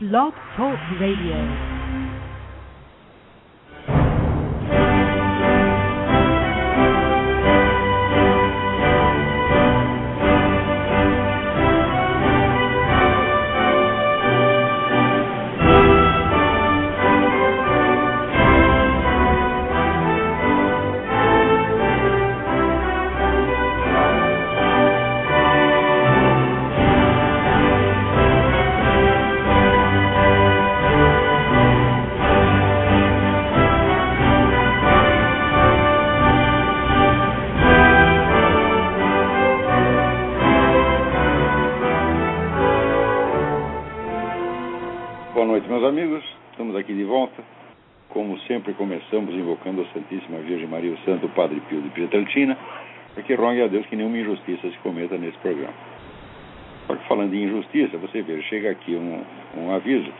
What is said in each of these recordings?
Blog Talk Radio. Rogue a Deus que nenhuma injustiça se cometa nesse programa. Só que falando em injustiça, você vê, chega aqui um, um aviso,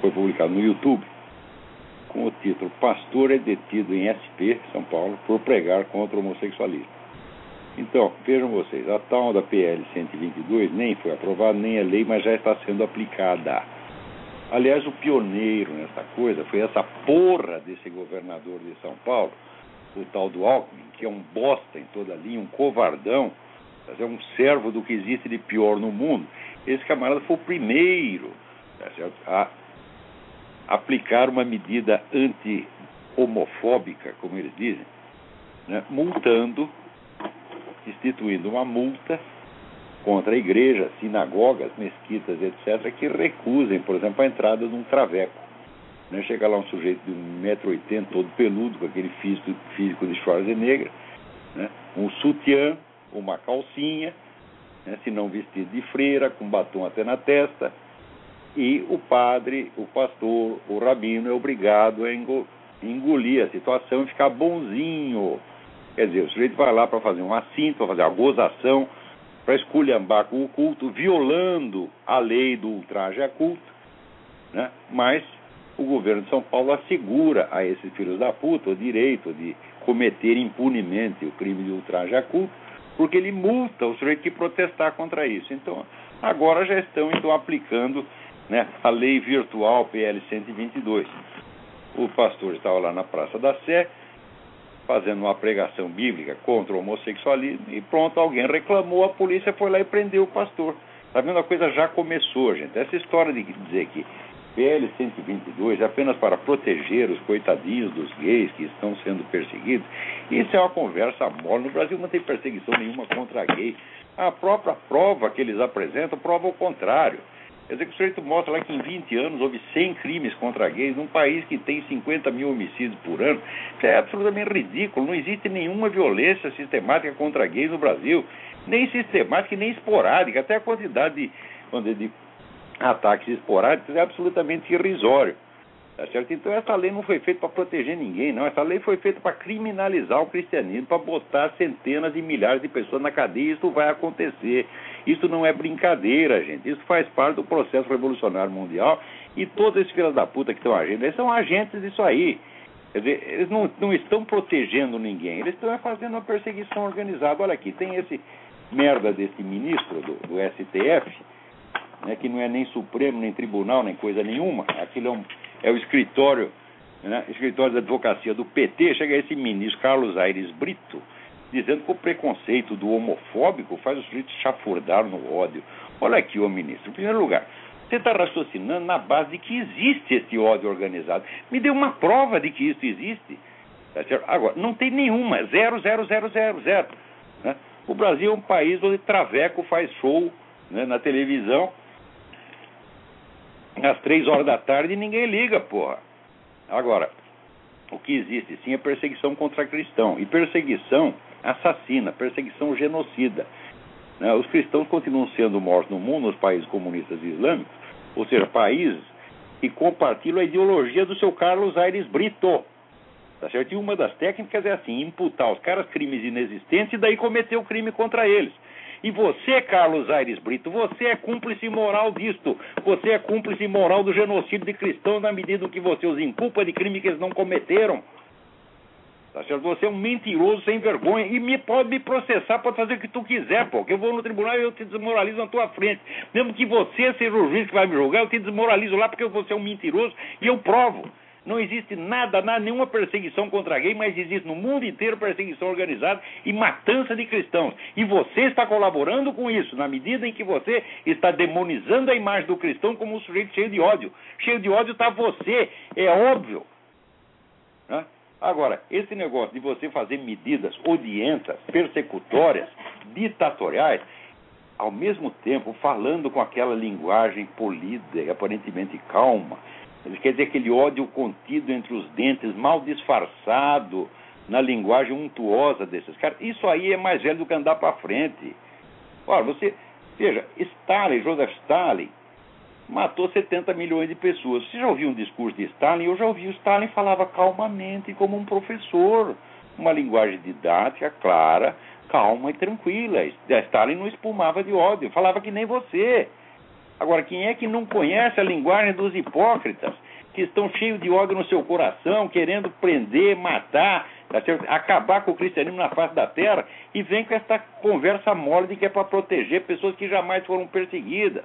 foi publicado no YouTube, com o título Pastor é detido em SP, São Paulo, por pregar contra o homossexualismo. Então, vejam vocês, a tal da PL 122 nem foi aprovada, nem é lei, mas já está sendo aplicada. Aliás, o pioneiro nessa coisa foi essa porra desse governador de São Paulo, o tal do Alckmin, que é um bosta em toda a linha, um covardão, é um servo do que existe de pior no mundo. Esse camarada foi o primeiro tá a aplicar uma medida anti-homofóbica, como eles dizem, né? multando, instituindo uma multa contra igrejas, sinagogas, mesquitas, etc., que recusem, por exemplo, a entrada de um traveco. Né? Chega lá um sujeito de 1,80m, todo peludo, com aquele físico, físico de Schwarzenegger, né? um sutiã, uma calcinha, né? se não vestido de freira, com batom até na testa, e o padre, o pastor, o rabino é obrigado a engolir a situação e ficar bonzinho. Quer dizer, o sujeito vai lá para fazer um assinto, para fazer uma gozação, para esculhambar com o culto, violando a lei do ultraje a culto, né? mas o governo de São Paulo assegura a esses filhos da puta o direito de cometer impunemente o crime de ultraje a culto, porque ele multa o sujeito que protestar contra isso. Então, agora já estão então aplicando né, a lei virtual PL 122. O pastor estava lá na Praça da Sé, fazendo uma pregação bíblica contra o homossexualismo e pronto, alguém reclamou, a polícia foi lá e prendeu o pastor. Tá vendo? A coisa já começou, gente. Essa história de dizer que PL 122 é apenas para proteger os coitadinhos dos gays que estão sendo perseguidos, isso é uma conversa mole. No Brasil não tem perseguição nenhuma contra gay. A própria prova que eles apresentam prova o contrário. Quer dizer o sujeito mostra lá que em 20 anos houve 100 crimes contra gays num país que tem 50 mil homicídios por ano. Isso é absolutamente ridículo. Não existe nenhuma violência sistemática contra gays no Brasil. Nem sistemática nem esporádica. Até a quantidade de, de ataques esporádicos é absolutamente irrisório. Tá certo? Então essa lei não foi feita para proteger ninguém, não. Essa lei foi feita para criminalizar o cristianismo, para botar centenas e milhares de pessoas na cadeia. Isso vai acontecer. Isso não é brincadeira, gente. Isso faz parte do processo revolucionário mundial. E todos esses filhos da puta que estão agindo, eles são agentes disso aí. Quer dizer, eles não, não estão protegendo ninguém, eles estão fazendo uma perseguição organizada. Olha aqui, tem esse merda desse ministro do, do STF, né, que não é nem Supremo, nem Tribunal, nem coisa nenhuma. Aquilo é um é o escritório, né, escritório da advocacia do PT, chega esse ministro Carlos Aires Brito, dizendo que o preconceito do homofóbico faz os sujeitos chafurdar no ódio. Olha aqui, ô ministro, em primeiro lugar, você está raciocinando na base de que existe esse ódio organizado. Me dê uma prova de que isso existe. Tá Agora, não tem nenhuma, zero, zero, zero, zero, zero. Né? O Brasil é um país onde Traveco faz show né, na televisão às três horas da tarde ninguém liga, porra. Agora, o que existe sim é perseguição contra cristão. E perseguição assassina, perseguição genocida. Né? Os cristãos continuam sendo mortos no mundo, nos países comunistas e islâmicos, ou seja, países que compartilham a ideologia do seu Carlos Aires Brito. Tá certo? E uma das técnicas é assim, imputar os caras crimes inexistentes e daí cometer o crime contra eles. E você, Carlos Aires Brito, você é cúmplice moral disto. Você é cúmplice moral do genocídio de cristãos na medida que você os inculpa de crime que eles não cometeram. Tá certo? Você é um mentiroso sem vergonha e me pode me processar, pode fazer o que tu quiser, pô. Que eu vou no tribunal e eu te desmoralizo na tua frente. Mesmo que você seja o juiz que vai me julgar, eu te desmoralizo lá porque você é um mentiroso e eu provo. Não existe nada, nada, nenhuma perseguição contra gay, mas existe no mundo inteiro perseguição organizada e matança de cristãos. E você está colaborando com isso, na medida em que você está demonizando a imagem do cristão como um sujeito cheio de ódio. Cheio de ódio está você, é óbvio. Né? Agora, esse negócio de você fazer medidas odientas, persecutórias, ditatoriais, ao mesmo tempo falando com aquela linguagem polida e aparentemente calma, Quer dizer, aquele ódio contido entre os dentes, mal disfarçado na linguagem untuosa desses caras. Isso aí é mais velho do que andar para frente. Ora, você. Veja, Stalin, Joseph Stalin, matou 70 milhões de pessoas. Você já ouviu um discurso de Stalin? Eu já ouvi. O Stalin falava calmamente, como um professor. Uma linguagem didática, clara, calma e tranquila. Stalin não espumava de ódio, falava que nem você. Agora, quem é que não conhece a linguagem dos hipócritas, que estão cheios de ódio no seu coração, querendo prender, matar, tá acabar com o cristianismo na face da terra, e vem com essa conversa mole de que é para proteger pessoas que jamais foram perseguidas?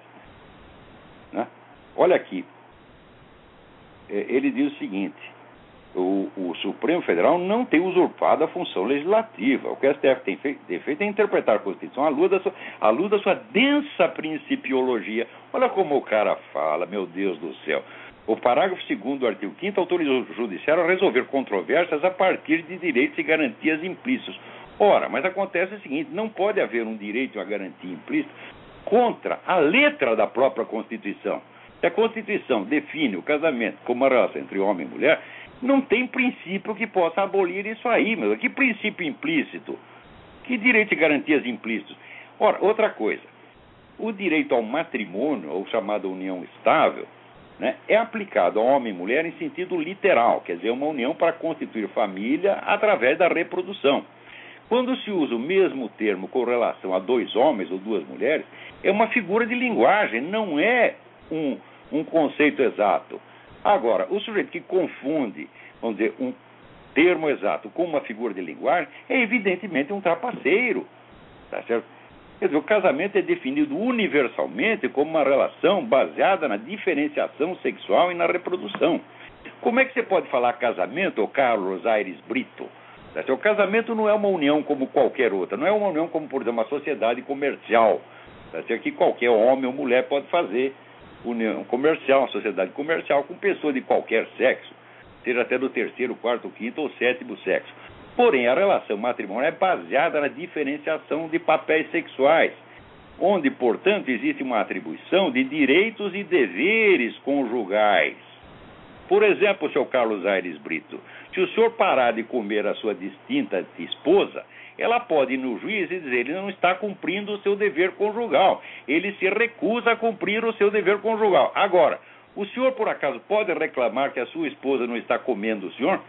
Né? Olha aqui, é, ele diz o seguinte: o, o, Supremo Federal não tem usurpado a função legislativa. O que o STF tem feito, tem feito é interpretar a Constituição à luz, da sua, à luz da sua densa principiologia. Olha como o cara fala, meu Deus do céu. O parágrafo 2 do artigo 5 autorizou o Judiciário a resolver controvérsias a partir de direitos e garantias implícitos. Ora, mas acontece o seguinte: não pode haver um direito e uma garantia implícita contra a letra da própria Constituição. Se a Constituição define o casamento como uma relação entre homem e mulher, não tem princípio que possa abolir isso aí, meu. Que princípio implícito? Que direito e garantias implícitos? Ora, outra coisa. O direito ao matrimônio, ou chamada união estável, né, é aplicado a homem e mulher em sentido literal, quer dizer, uma união para constituir família através da reprodução. Quando se usa o mesmo termo com relação a dois homens ou duas mulheres, é uma figura de linguagem, não é um, um conceito exato. Agora, o sujeito que confunde, vamos dizer, um termo exato com uma figura de linguagem é evidentemente um trapaceiro. Tá certo? Quer dizer, o casamento é definido universalmente como uma relação baseada na diferenciação sexual e na reprodução. Como é que você pode falar casamento, Carlos Aires Brito? Tá o casamento não é uma união como qualquer outra, não é uma união como, por exemplo, uma sociedade comercial, tá que qualquer homem ou mulher pode fazer união comercial, uma sociedade comercial com pessoas de qualquer sexo, seja até do terceiro, quarto, quinto ou sétimo sexo. Porém, a relação matrimonial é baseada na diferenciação de papéis sexuais, onde, portanto, existe uma atribuição de direitos e deveres conjugais. Por exemplo, seu Carlos Aires Brito, se o senhor parar de comer a sua distinta esposa, ela pode ir no juiz e dizer ele não está cumprindo o seu dever conjugal. Ele se recusa a cumprir o seu dever conjugal. Agora, o senhor por acaso pode reclamar que a sua esposa não está comendo o senhor?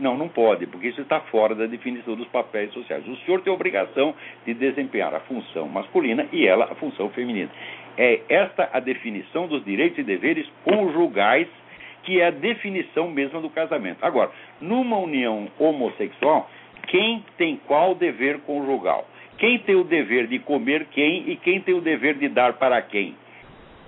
Não, não pode, porque isso está fora da definição dos papéis sociais. O senhor tem a obrigação de desempenhar a função masculina e ela a função feminina. É esta a definição dos direitos e deveres conjugais, que é a definição mesma do casamento. Agora, numa união homossexual, quem tem qual dever conjugal. Quem tem o dever de comer quem e quem tem o dever de dar para quem.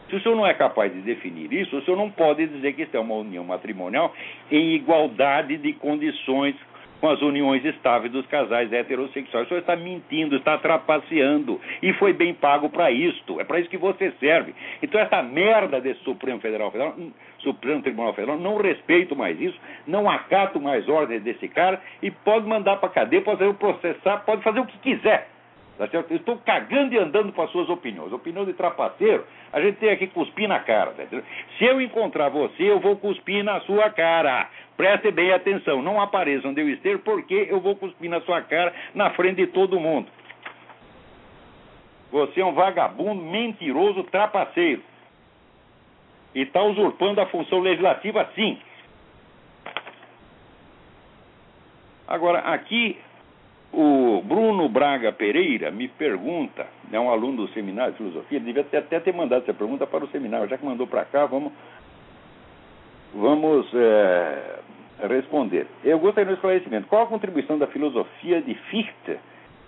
Se o senhor não é capaz de definir isso, o senhor não pode dizer que isso é uma união matrimonial em igualdade de condições com as uniões estáveis dos casais heterossexuais. O senhor está mentindo, está trapaceando. E foi bem pago para isto. É para isso que você serve. Então, essa merda desse Supremo Federal, Federal Supremo Tribunal Federal, não respeito mais isso, não acato mais ordens desse cara e pode mandar para cadeia, pode fazer processar, pode fazer o que quiser. Tá certo? Eu estou cagando e andando com as suas opiniões. Opinião de trapaceiro, a gente tem aqui cuspir na cara. Tá Se eu encontrar você, eu vou cuspir na sua cara. Preste bem atenção, não apareça onde eu esteja, porque eu vou cuspir na sua cara na frente de todo mundo. Você é um vagabundo, mentiroso, trapaceiro. E está usurpando a função legislativa, sim. Agora, aqui o Bruno Braga Pereira me pergunta, é um aluno do seminário de filosofia, ele devia até ter mandado essa pergunta para o seminário, já que mandou para cá, vamos, vamos é, responder. Eu gostaria de um esclarecimento. Qual a contribuição da filosofia de Fichte,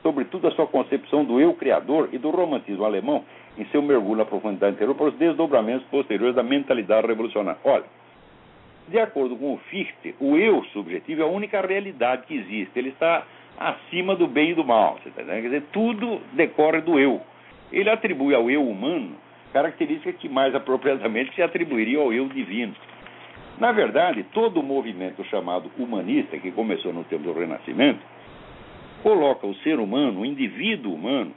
sobretudo a sua concepção do eu criador e do romantismo alemão, em seu mergulho na profundidade interior para os desdobramentos posteriores da mentalidade revolucionária? Olha, de acordo com o Fichte, o eu subjetivo é a única realidade que existe. Ele está acima do bem e do mal. Tá Quer dizer, tudo decorre do eu. Ele atribui ao eu humano características que mais apropriadamente se atribuiriam ao eu divino. Na verdade, todo o movimento chamado humanista, que começou no tempo do Renascimento, coloca o ser humano, o indivíduo humano,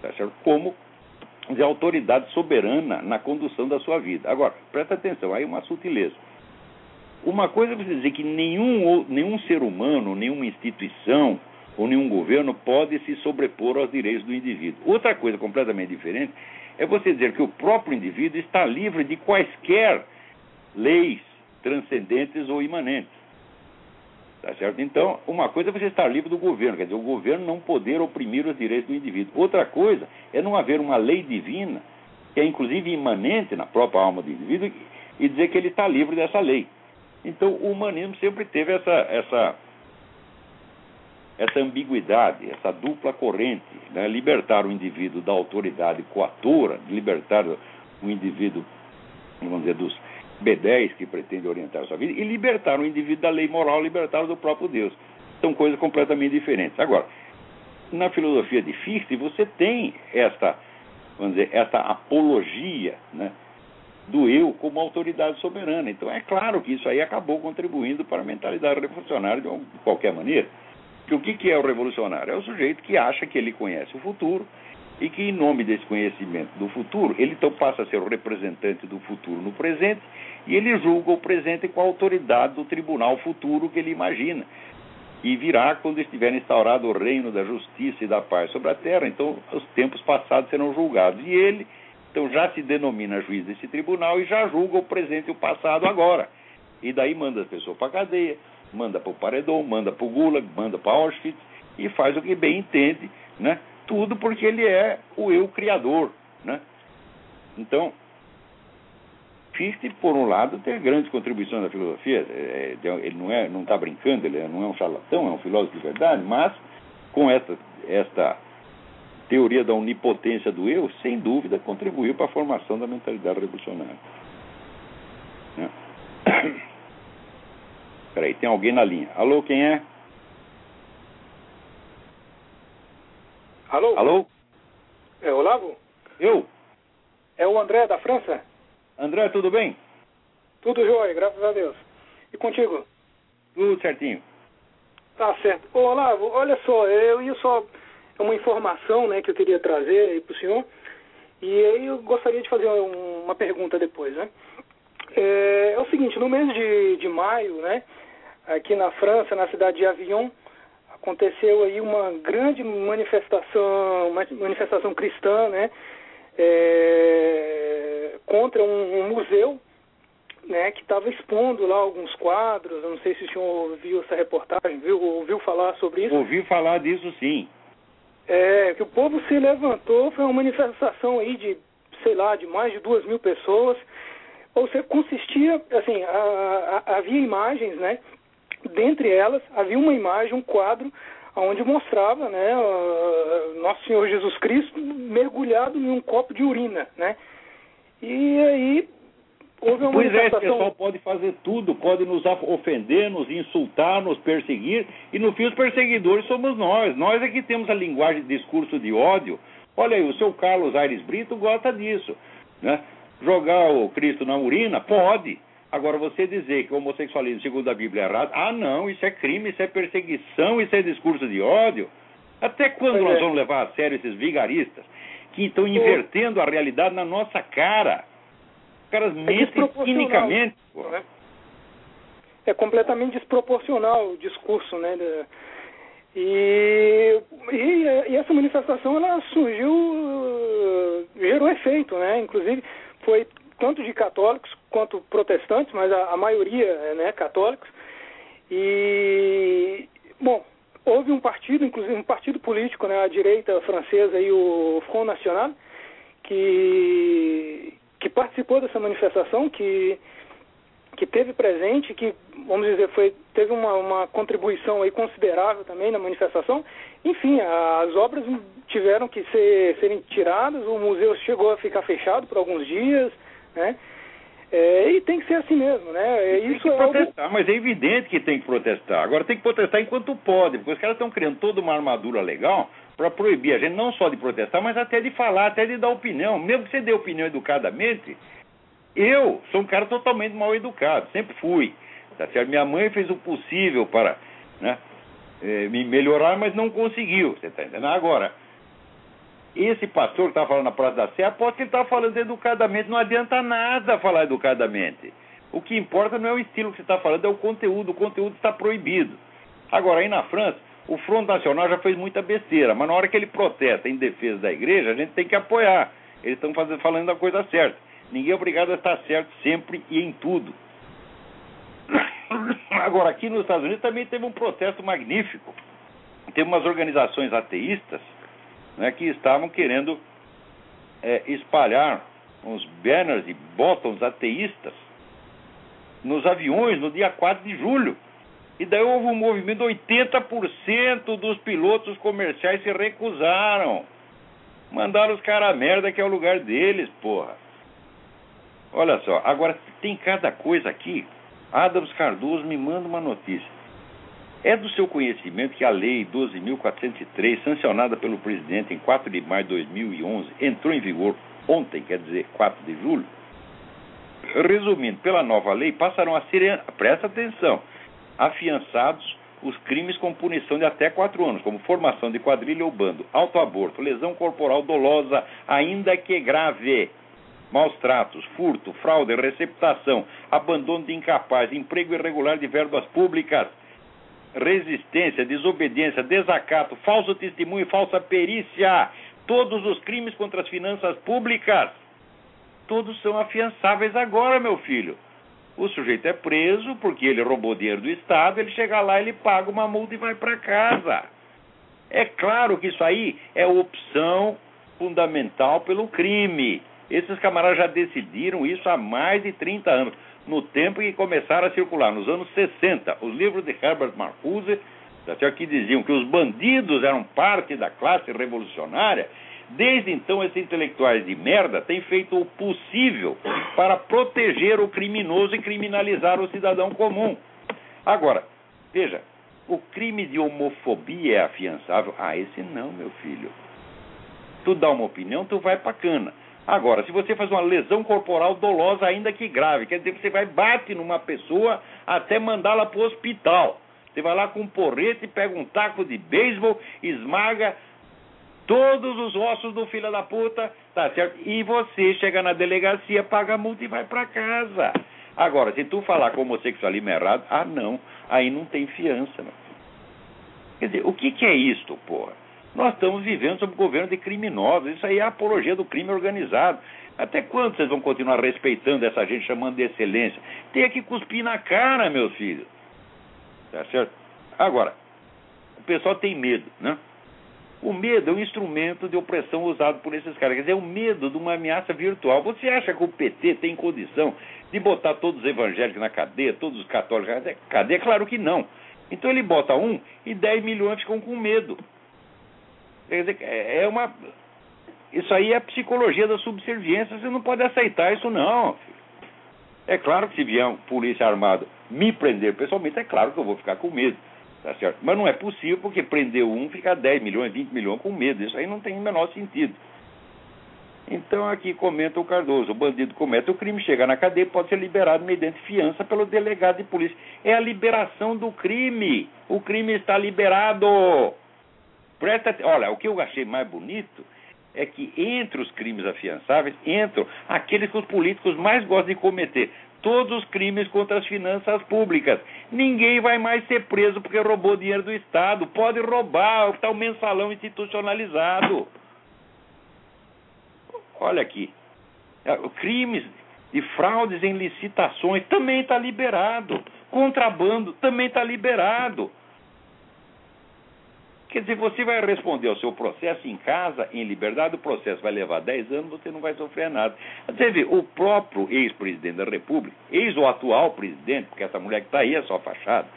tá certo? como de autoridade soberana na condução da sua vida. Agora, presta atenção, aí uma sutileza. Uma coisa é você dizer que nenhum, nenhum ser humano, nenhuma instituição ou nenhum governo pode se sobrepor aos direitos do indivíduo. Outra coisa completamente diferente é você dizer que o próprio indivíduo está livre de quaisquer leis transcendentes ou imanentes. Tá certo? Então, uma coisa é você estar livre do governo, quer dizer, o governo não poder oprimir os direitos do indivíduo. Outra coisa é não haver uma lei divina, que é inclusive imanente na própria alma do indivíduo, e dizer que ele está livre dessa lei. Então, o humanismo sempre teve essa, essa, essa ambiguidade, essa dupla corrente, né? libertar o indivíduo da autoridade coatora, libertar o indivíduo, vamos dizer, dos B10 que pretende orientar a sua vida, e libertar o indivíduo da lei moral, libertar do próprio Deus. São coisas completamente diferentes. Agora, na filosofia de Fichte, você tem esta, vamos dizer, esta apologia, né? do eu como autoridade soberana. Então é claro que isso aí acabou contribuindo para a mentalidade revolucionária de qualquer maneira. Que o que é o revolucionário? É o sujeito que acha que ele conhece o futuro e que, em nome desse conhecimento do futuro, ele então passa a ser o representante do futuro no presente e ele julga o presente com a autoridade do tribunal futuro que ele imagina. E virá quando estiver instaurado o reino da justiça e da paz sobre a terra, então os tempos passados serão julgados. E ele então já se denomina juiz desse tribunal e já julga o presente e o passado agora. E daí manda as pessoas para a cadeia, manda para o paredão, manda para o Gulag, manda para Auschwitz e faz o que bem entende, né? Tudo porque ele é o eu criador, né? Então, Fichte, por um lado, tem grandes contribuições na filosofia. É, é, ele não é, não está brincando, ele não é um charlatão, é um filósofo de verdade, mas com esta, esta teoria da onipotência do eu, sem dúvida, contribuiu para a formação da mentalidade revolucionária. Né? Peraí, tem alguém na linha. Alô, quem é? Alô? Alô? É Olavo? Eu? É o André da França? André, tudo bem? Tudo jóia, graças a Deus. E contigo? Tudo certinho. Tá certo. Ô, Olavo, olha só, eu ia só é uma informação né, que eu queria trazer aí para o senhor. E aí eu gostaria de fazer uma pergunta depois, né? É, é, o seguinte, no mês de, de maio, né, aqui na França, na cidade de Avignon, aconteceu aí uma grande manifestação, uma manifestação cristã, né, é, contra um, um, museu, né, que estava expondo lá alguns quadros. Eu não sei se o senhor ouviu essa reportagem, viu, ouviu falar sobre isso? Ouvi falar disso, sim. É, que o povo se levantou, foi uma manifestação aí de, sei lá, de mais de duas mil pessoas. Ou seja, consistia, assim, a, a, havia imagens, né? Dentre elas, havia uma imagem, um quadro, onde mostrava, né, Nosso Senhor Jesus Cristo mergulhado em um copo de urina, né? E aí houve uma pois manifestação... é, esse pessoal pode fazer tudo, pode nos ofender, nos insultar, nos perseguir, e no fim os perseguidores somos nós. Nós é que temos a linguagem de discurso de ódio. Olha aí, o seu Carlos Aires Brito gosta disso. Né? Jogar o Cristo na urina? Pode. Agora, você dizer que o homossexualismo, segundo a Bíblia, é errado, ah, não, isso é crime, isso é perseguição, isso é discurso de ódio. Até quando Pois nós é. vamos levar a sério esses vigaristas que estão invertendo a realidade na nossa cara? Os caras mentem desproporcional. cinicamente. né? É completamente desproporcional o discurso, né? E, e, e essa manifestação ela surgiu, gerou efeito, né? Inclusive foi tanto de católicos quanto protestantes, mas a, a maioria é né, católicos. E bom, houve um partido, inclusive um partido político, né, a direita francesa e o Front National, que que participou dessa manifestação, que que teve presente, que, vamos dizer, foi, teve uma, uma contribuição aí considerável também na manifestação. Enfim, as obras tiveram que ser, serem tiradas, o museu chegou a ficar fechado por alguns dias, né? É, e tem que ser assim mesmo, né? É, isso tem que é protestar, algo... mas é evidente que tem que protestar. Agora tem que protestar enquanto pode, porque os caras estão criando toda uma armadura legal para proibir a gente não só de protestar, mas até de falar, até de dar opinião. Mesmo que você dê opinião educadamente, eu sou um cara totalmente mal educado, sempre fui. Tá certo? Minha mãe fez o possível para né, eh, me melhorar, mas não conseguiu. Você está entendendo? Agora, esse pastor que está falando na Praça da Sé, aposto que ele está falando educadamente. Não adianta nada falar educadamente. O que importa não é o estilo que você está falando, é o conteúdo. O conteúdo está proibido. Agora, aí na França, o Front Nacional já fez muita besteira, mas na hora que ele protesta em defesa da igreja, a gente tem que apoiar. Eles estão falando a coisa certa. Ninguém é obrigado a estar certo sempre e em tudo. Agora, aqui nos Estados Unidos também teve um protesto magnífico. Teve umas organizações ateístas né, que estavam querendo é, espalhar uns banners e botões ateístas nos aviões no dia 4 de julho. E daí houve um movimento, 80% dos pilotos comerciais se recusaram. Mandaram os caras a merda que é o lugar deles, porra. Olha só, agora tem cada coisa aqui. Adams Cardoso me manda uma notícia. É do seu conhecimento que a Lei 12.403, sancionada pelo presidente em 4 de maio de 2011, entrou em vigor ontem, quer dizer, 4 de julho? Resumindo, pela nova lei, passarão a ser, presta atenção, afiançados os crimes com punição de até quatro anos, como formação de quadrilha ou bando, autoaborto, lesão corporal dolosa, ainda que grave, maus tratos, furto, fraude, receptação, abandono de incapaz, emprego irregular de verbas públicas, resistência, desobediência, desacato, falso testemunho e falsa perícia. Todos os crimes contra as finanças públicas, todos são afiançáveis agora, meu filho. O sujeito é preso porque ele roubou dinheiro do Estado, ele chega lá, ele paga uma multa e vai para casa. É claro que isso aí é opção fundamental pelo crime. Esses camaradas já decidiram isso há mais de 30 anos, no tempo em que começaram a circular, nos anos 60, os livros de Herbert Marcuse, que diziam que os bandidos eram parte da classe revolucionária. Desde então, esses intelectuais de merda têm feito o possível para proteger o criminoso e criminalizar o cidadão comum. Agora, veja, o crime de homofobia é afiançável? Ah, esse não, meu filho. Tu dá uma opinião, tu vai pra cana. Agora, se você faz uma lesão corporal dolosa, ainda que grave, quer dizer que você vai bate numa pessoa até mandá-la para o hospital. Você vai lá com um porrete, pega um taco de beisebol, esmaga todos os ossos do filho da puta, tá certo? E você chega na delegacia, paga a multa e vai para casa. Agora, se tu falar que homossexualismo é errado, ah não, aí não tem fiança. Meu. Quer dizer, o que, que é isto, porra? Nós estamos vivendo sob o governo de criminosos. Isso aí é apologia do crime organizado. Até quando vocês vão continuar respeitando essa gente, chamando de excelência? Tem que cuspir na cara, meus filhos. Tá certo? Agora, o pessoal tem medo, né? O medo é um instrumento de opressão usado por esses caras. Quer dizer, é o medo de uma ameaça virtual. Você acha que o PT tem condição de botar todos os evangélicos na cadeia, todos os católicos na cadeia? Claro que não. Então ele bota um e 10 milhões ficam com medo. Quer dizer, é, é uma. Isso aí é a psicologia da subserviência, você não pode aceitar isso, não. É claro que se vier um polícia armado me prender pessoalmente, é claro que eu vou ficar com medo. Tá certo? Mas não é possível porque prender um fica 10 milhões, 20 milhões com medo. Isso aí não tem o menor sentido. Então aqui comenta o Cardoso, o bandido comete o crime, chega na cadeia, pode ser liberado mediante fiança pelo delegado de polícia. É a liberação do crime. O crime está liberado. Presta, olha, o que eu achei mais bonito é que entre os crimes afiançáveis entram aqueles que os políticos mais gostam de cometer. Todos os crimes contra as finanças públicas. Ninguém vai mais ser preso porque roubou dinheiro do Estado. Pode roubar, está o mensalão institucionalizado. Olha aqui. É, crimes de fraudes em licitações também está liberado. Contrabando também está liberado. Quer dizer, você vai responder ao seu processo em casa, em liberdade, o processo vai levar 10 anos, você não vai sofrer nada. Você vê, o próprio ex-presidente da República, ex ou atual presidente, porque essa mulher que está aí é só fachada,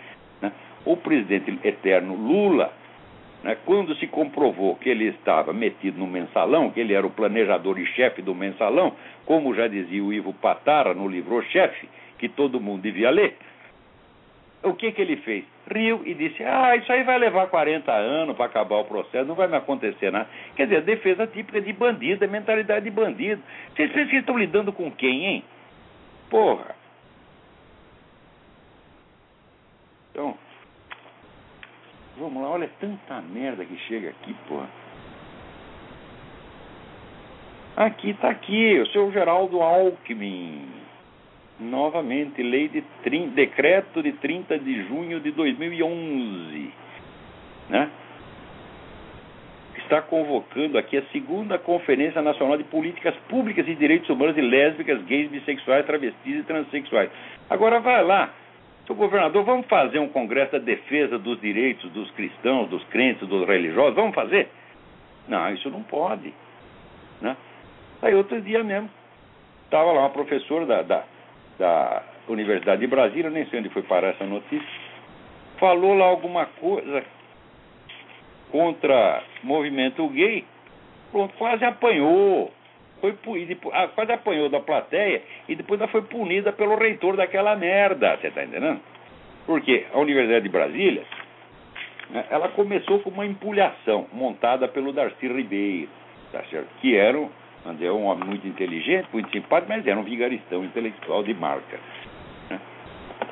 né? o presidente eterno Lula, né, quando se comprovou que ele estava metido no mensalão, que ele era o planejador e chefe do mensalão, como já dizia o Ivo Patara no livro Chefe, que todo mundo devia ler, o que, que ele fez? Riu e disse: Ah, isso aí vai levar 40 anos para acabar o processo, não vai me acontecer nada. Quer dizer, defesa típica de bandido, é mentalidade de bandido. Vocês, vocês estão lidando com quem, hein? Porra. Então, vamos lá, olha tanta merda que chega aqui, porra. Aqui está aqui, o seu Geraldo Alckmin novamente, lei de decreto de 30 de junho de 2011, né? Está convocando aqui a segunda Conferência Nacional de Políticas Públicas e Direitos Humanos de Lésbicas, Gays, Bissexuais, Travestis e Transsexuais. Agora vai lá, seu governador, vamos fazer um congresso da defesa dos direitos dos cristãos, dos crentes, dos religiosos? Vamos fazer? Não, isso não pode. Né? Aí outro dia mesmo, estava lá uma professora da, da da Universidade de Brasília, nem sei onde foi parar essa notícia, falou lá alguma coisa contra movimento gay, pronto, quase apanhou. Foi, depois, ah, quase apanhou da plateia e depois ela foi punida pelo reitor daquela merda, você está entendendo? Porque a Universidade de Brasília, né, ela começou com uma empulhação montada pelo Darcy Ribeiro, tá certo? que era André é um homem muito inteligente, muito simpático, mas era um vigaristão intelectual de marca. Né?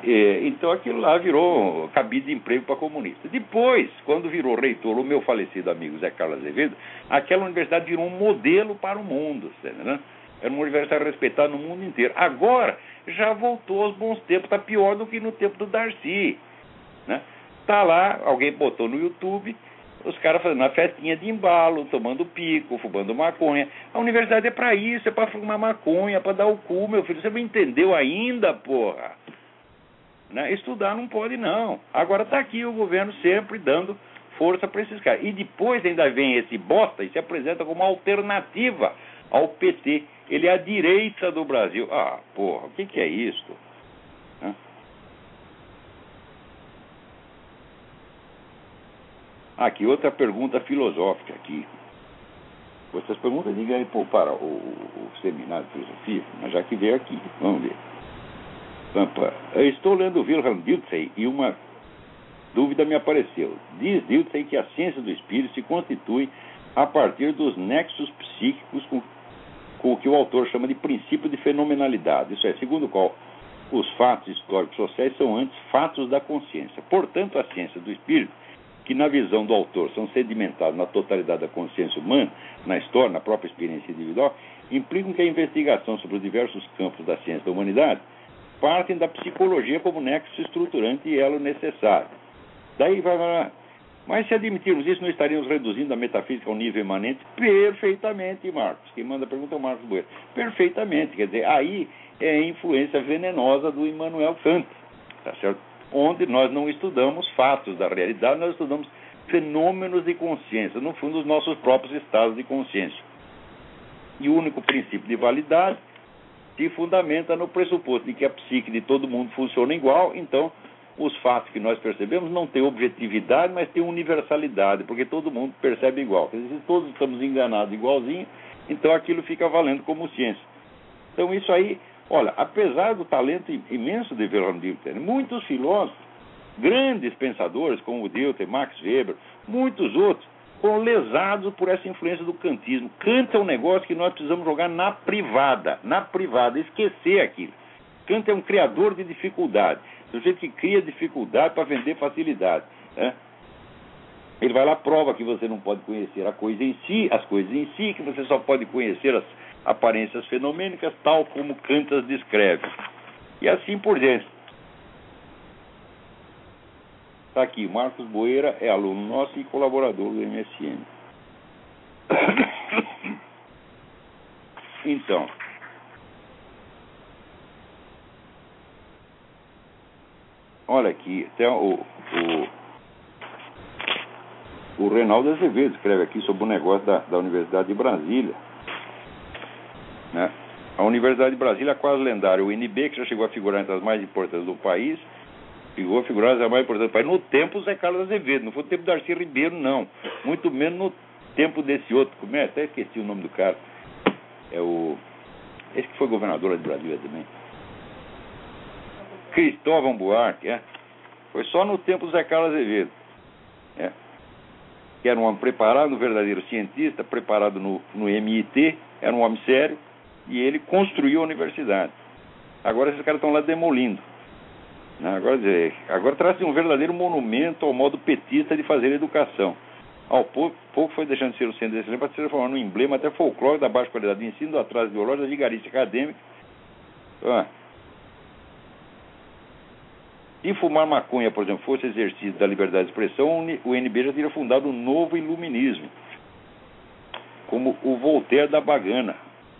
E, então aquilo lá virou cabide de emprego para comunista. Depois, quando virou reitor o meu falecido amigo Zé Carlos Azevedo, aquela universidade virou um modelo para o mundo. Né? Era uma universidade respeitada no mundo inteiro. Agora, já voltou aos bons tempos, está pior do que no tempo do Darcy. Né? Tá lá, alguém botou no YouTube os caras fazendo uma festinha de embalo, tomando pico, fumando maconha. A universidade é para isso, é para fumar maconha, para dar o cu, meu filho. Você não entendeu ainda, porra? Né? Estudar não pode, não. Agora está aqui o governo sempre dando força para esses caras. E depois ainda vem esse bosta e se apresenta como alternativa ao PT. Ele é a direita do Brasil. Ah, porra, o que, que é isso? Aqui, outra pergunta filosófica aqui. Essas perguntas ninguém para o, o, seminário de filosofia, mas já que veio aqui, vamos ver. Pampa, estou lendo Wilhelm Dilthey e uma dúvida me apareceu. Diz Dilthey que a ciência do espírito se constitui a partir dos nexos psíquicos com, com o que o autor chama de princípio de fenomenalidade, isso é, segundo o qual os fatos históricos sociais são antes fatos da consciência. Portanto, a ciência do espírito que, na visão do autor, são sedimentados na totalidade da consciência humana, na história, na própria experiência individual, implicam que a investigação sobre os diversos campos da ciência da humanidade partem da psicologia como nexo estruturante e elo necessário. Daí vai. Mas se admitirmos isso, não estaríamos reduzindo a metafísica ao nível imanente? Perfeitamente, Marcos. Quem manda a pergunta é o Marcos Boeira. Perfeitamente. Quer dizer, aí é a influência venenosa do Immanuel Kant. Tá certo? Onde nós não estudamos fatos da realidade, nós estudamos fenômenos de consciência, no fundo, os nossos próprios estados de consciência. E o único princípio de validade se fundamenta no pressuposto de que a psique de todo mundo funciona igual, então os fatos que nós percebemos não têm objetividade, mas têm universalidade, porque todo mundo percebe igual. Quer dizer, se todos estamos enganados igualzinho, então aquilo fica valendo como ciência. Então isso aí Olha, apesar do talento imenso de Wilhelm Dilthey, muitos filósofos, grandes pensadores como Dilthey, Max Weber, muitos outros, foram lesados por essa influência do kantismo. Kant é um negócio que nós precisamos jogar na privada, na privada, esquecer aquilo. Kant é um criador de dificuldade, do jeito que cria dificuldade para vender facilidade. Né? Ele vai lá prova que você não pode conhecer a coisa em si, as coisas em si, que você só pode conhecer as aparências fenomênicas, tal como Kant as descreve. E assim por diante. Está aqui, Marcos Boeira é aluno nosso e colaborador do MSN. Então, olha aqui, tem o, o o Reinaldo Azevedo escreve aqui sobre o negócio da, da Universidade de Brasília. Né? A Universidade de Brasília é quase lendária. O INB, que já chegou a figurar entre as mais importantes do país, chegou a figurar entre as mais importantes do país no tempo Zé Carlos Azevedo, não foi no tempo do Darcy Ribeiro, não. Muito menos no tempo desse outro. Como é? Até esqueci o nome do cara. É o. Esse que foi governador de Brasília também. Cristóvão Buarque, é. Foi só no tempo do Zé Carlos Azevedo. É. Que era um homem preparado, um verdadeiro cientista, preparado no, no MIT, era um homem sério, e ele construiu a universidade. Agora esses caras estão lá demolindo. Né? Agora, agora trata-se um verdadeiro monumento ao modo petista de fazer educação. Ao pouco, pouco foi deixando de ser o centro de excelência para se transformar num emblema até folclórico da baixa qualidade de ensino, do atraso ideológico, da vigarista acadêmica. Ah. Se fumar maconha, por exemplo, fosse exercício da liberdade de expressão, o NB já teria fundado um novo iluminismo, como o Voltaire da Bagana,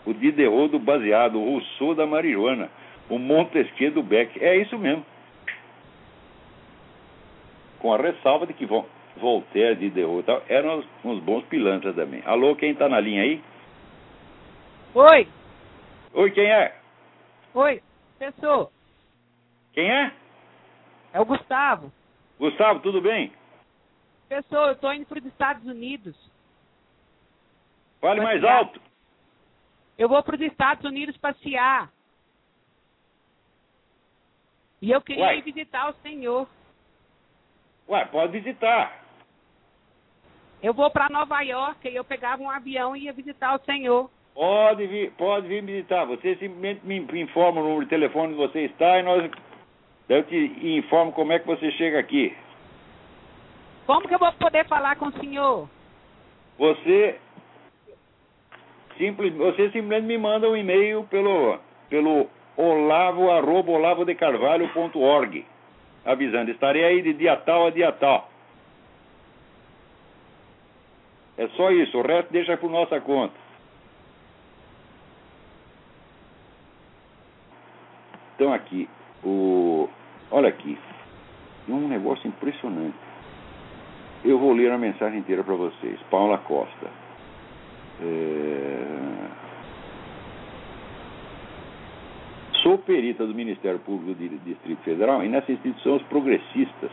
o Diderot do baseado, o Rousseau da marihuana, o Montesquieu do Beck. É isso mesmo. Com a ressalva de que Voltaire, Diderot tal, eram uns bons pilantras também. Alô, quem está na linha aí? Oi. Oi, quem é? Oi, pessoa. Quem é? É o Gustavo. Gustavo, tudo bem? Pessoa, eu estou indo para os Estados Unidos. Fale mais alto. Eu vou para os Estados Unidos passear. E eu queria Uai. ir visitar o senhor. Ué, pode visitar. Eu vou para Nova York e eu pegava um avião e ia visitar o senhor. Pode vir, pode vir visitar. Você simplesmente me informa o número de telefone onde você está e nós eu te informo como é que você chega aqui. Como que eu vou poder falar com o senhor? Você simples, você simplesmente me manda um e-mail pelo pelo olavo arroba olavodecarvalho.org avisando, estarei aí de dia tal a dia tal. É só isso, o resto deixa por nossa conta. Então aqui, o olha aqui, é um negócio impressionante. Eu vou ler a mensagem inteira para vocês. Paula Costa. É... Sou perita do Ministério Público do Distrito Federal e nessa instituição os progressistas,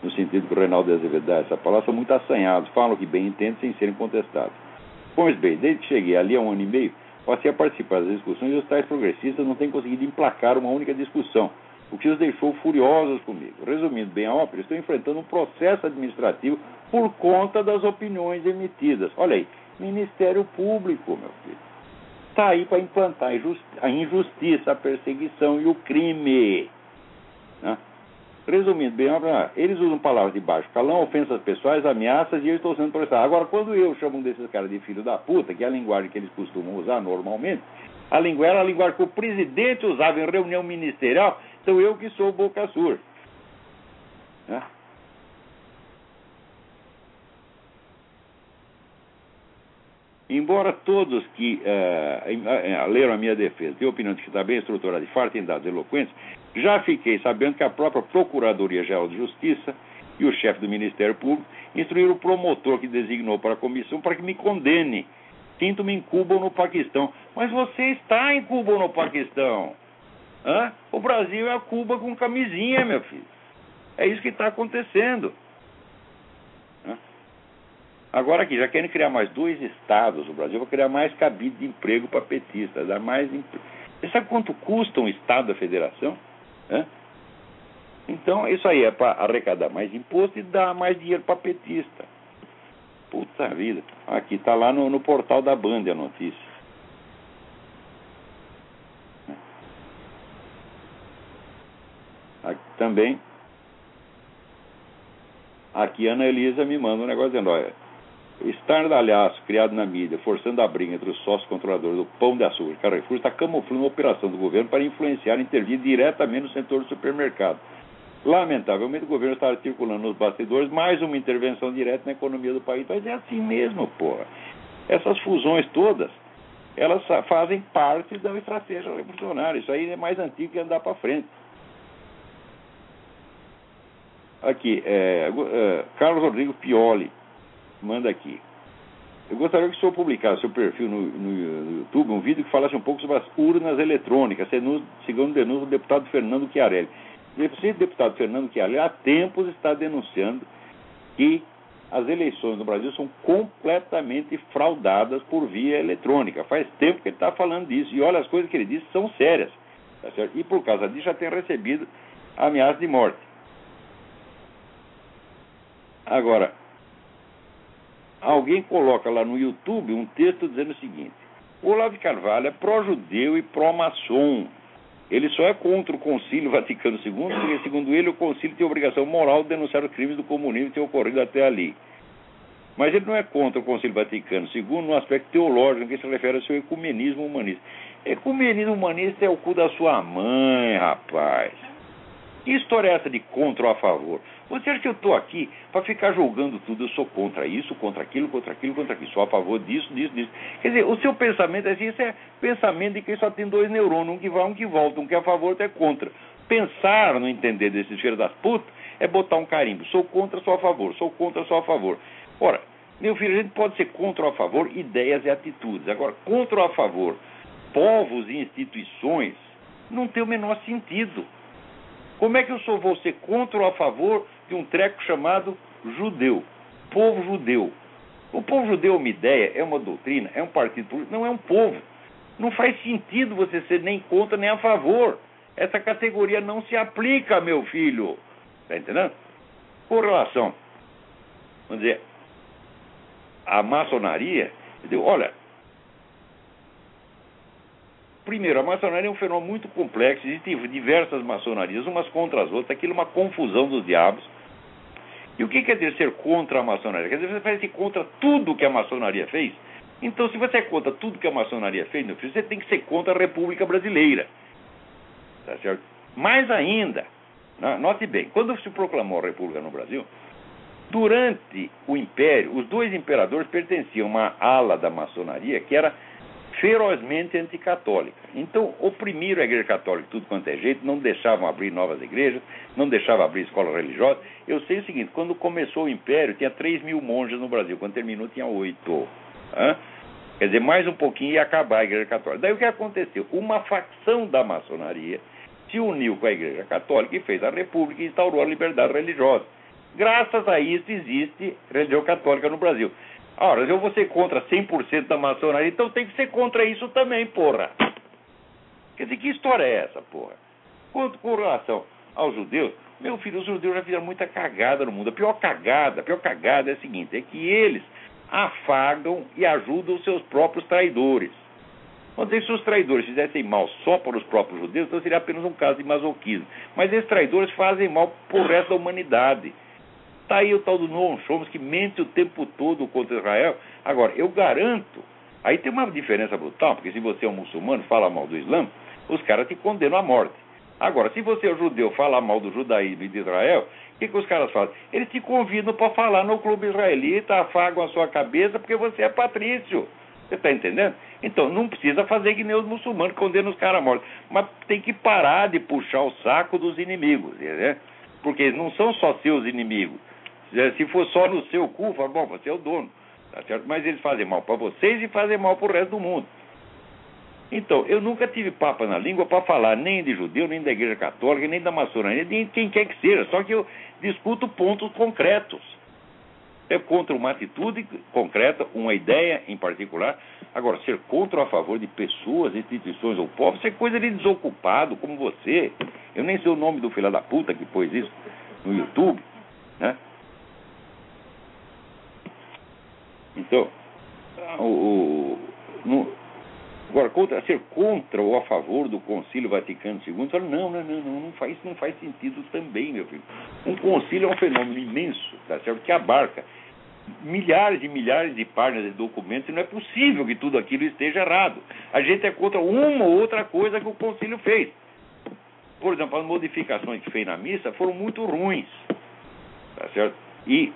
no sentido que o Reinaldo de Azevedo dá essa palavra, são muito assanhados, falam que bem entendem sem serem contestados. Pois bem, desde que cheguei ali há um ano e meio, passei a participar das discussões e os tais progressistas não têm conseguido emplacar uma única discussão, o que os deixou furiosos comigo. Resumindo bem a ópera, estou enfrentando um processo administrativo por conta das opiniões emitidas. Olha aí, Ministério Público, meu filho. Está aí para implantar a injustiça, a perseguição e o crime. Né? Resumindo bem, eles usam palavras de baixo calão, ofensas pessoais, ameaças e eu estou sendo processado. Agora, quando eu chamo um desses caras de filho da puta, que é a linguagem que eles costumam usar normalmente, a linguagem era a linguagem que o presidente usava em reunião ministerial, então eu que sou boca surda. Né? Embora todos que uh, leram a minha defesa tenham opinião de que está bem estruturada e farta em dados eloquentes, já fiquei sabendo que a própria Procuradoria-Geral de Justiça e o chefe do Ministério Público instruíram o promotor que designou para a comissão para que me condene. Sinto-me em Cuba ou no Paquistão. Mas você está em Cuba ou no Paquistão? Hã? O Brasil é a Cuba com camisinha, meu filho. É isso que está acontecendo. Agora aqui, já querem criar mais dois estados no Brasil, vou criar mais cabide de emprego para petistas, dar mais emprego. Você sabe quanto custa um estado da federação? Hã? Então, isso aí é para arrecadar mais imposto e dar mais dinheiro para petista. Puta vida. Aqui está lá no, no, portal da Band a notícia. Aqui também. Aqui a Ana Elisa me manda um negócio dizendo, olha, estardalhaço criado na mídia, forçando a briga entre os sócios controladores do Pão de Açúcar e Carrefour, está camuflando uma operação do governo para influenciar e intervir diretamente no setor do supermercado. Lamentavelmente, o governo está articulando nos bastidores mais uma intervenção direta na economia do país. Mas é assim mesmo, porra. Essas fusões todas, elas fazem parte da estratégia revolucionária. Isso aí é mais antigo que andar para frente. Aqui, é, é, Carlos Rodrigo Pioli. Manda aqui. Eu gostaria que o senhor publicasse seu perfil no, no, YouTube um vídeo que falasse um pouco sobre as urnas eletrônicas, segundo denúncia do deputado Fernando Chiarelli. O deputado Fernando Chiarelli há tempos está denunciando que as eleições no Brasil são completamente fraudadas por via eletrônica. Faz tempo que ele está falando disso. E olha, as coisas que ele disse são sérias. Tá e por causa disso já tem recebido ameaça de morte. Agora, alguém coloca lá no YouTube um texto dizendo o seguinte: Olavo de Carvalho é pró-judeu e pró-maçom. Ele só é contra o Concílio Vaticano II, porque, segundo ele, o Concílio tem obrigação moral de denunciar os crimes do comunismo que têm ocorrido até ali. Mas ele não é contra o Concílio Vaticano II no aspecto teológico, que se refere ao seu ecumenismo humanista. Ecumenismo humanista é o cu da sua mãe, rapaz. Que história é essa de contra ou a favor? Você acha que eu estou aqui para ficar julgando tudo? Eu sou contra isso, contra aquilo, contra aquilo, contra aquilo. Sou a favor disso, disso, disso. Quer dizer, o seu pensamento é assim, isso é pensamento de quem só tem dois neurônios, um que vai, um que volta, um que é a favor, outro é contra. Pensar no entender desses filhos das putas é botar um carimbo. Sou contra, sou a favor. Sou contra, sou a favor. Ora, meu filho, a gente pode ser contra ou a favor ideias e atitudes. Agora, contra ou a favor povos e instituições não tem o menor sentido. Como é que eu sou vou ser contra ou a favor de um treco chamado judeu? Povo judeu. O povo judeu é uma ideia, é uma doutrina, é um partido político, não é um povo. Não faz sentido você ser nem contra nem a favor. Essa categoria não se aplica, meu filho. Está entendendo? Com relação, vamos dizer, à maçonaria, olha, Primeiro, a maçonaria é um fenômeno muito complexo, existem diversas maçonarias, umas contra as outras, aquilo é uma confusão dos diabos. E o que quer dizer ser contra a maçonaria? Quer dizer, você faz contra tudo que a maçonaria fez. Então, se você é contra tudo que a maçonaria fez, meu filho, você tem que ser contra a República Brasileira. Tá certo? Mais ainda, né? note bem, quando se proclamou a República no Brasil, durante o Império, os dois imperadores pertenciam a uma ala da maçonaria que era ferozmente anticatólica. Então, oprimiram a Igreja Católica tudo quanto é jeito, não deixavam abrir novas igrejas, não deixavam abrir escolas religiosas. Eu sei o seguinte: quando começou o Império, tinha 3 mil monges no Brasil, quando terminou, tinha 8. Hã? Quer dizer, mais um pouquinho ia acabar a Igreja Católica. Daí o que aconteceu? Uma facção da maçonaria se uniu com a Igreja Católica e fez a República e instaurou a liberdade religiosa. Graças a isso existe religião católica no Brasil. Ora, eu vou ser contra 100% da maçonaria, então tem que ser contra isso também, porra. Quer dizer, que história é essa, porra? Quanto com relação aos judeus, meu filho, os judeus já fizeram muita cagada no mundo. A pior cagada, a pior cagada é a seguinte, é que eles afagam e ajudam os seus próprios traidores. Se os traidores fizessem mal só para os próprios judeus, então seria apenas um caso de masoquismo. Mas esses traidores fazem mal para o resto da humanidade. Está aí o tal do Noam Chomsky que mente o tempo todo contra Israel. Agora, eu garanto, aí tem uma diferença brutal, porque se você é um muçulmano fala mal do Islã, os caras te condenam à morte. Agora, se você é um judeu fala mal do judaísmo e de Israel, o que, que os caras fazem? Eles te convidam para falar no clube israelita, afagam a sua cabeça porque você é patrício. Você está entendendo? Então, não precisa fazer que nem os muçulmanos condenam os caras à morte. Mas tem que parar de puxar o saco dos inimigos, né? porque eles não são só seus inimigos. Se for só no seu cu, fala, bom, você é o dono, tá certo? Mas eles fazem mal para vocês e fazem mal para o resto do mundo. Então, eu nunca tive papa na língua para falar nem de judeu, nem da igreja católica, nem da maçonaria, nem de quem quer que seja, só que eu discuto pontos concretos. É contra uma atitude concreta, uma ideia em particular. Agora, ser contra ou a favor de pessoas, instituições ou povos, é coisa de desocupado como você. Eu nem sei o nome do filho da puta que pôs isso no YouTube, né? Então, o, no, agora, contra, ser contra ou a favor do Concílio Vaticano II, fala, não, não, não, não, não faz, não faz sentido também, meu filho. Um concílio é um fenômeno imenso, tá certo? Que abarca milhares e milhares de páginas de documentos e não é possível que tudo aquilo esteja errado. A gente é contra uma ou outra coisa que o concílio fez. Por exemplo, as modificações que fez na missa foram muito ruins, tá certo? E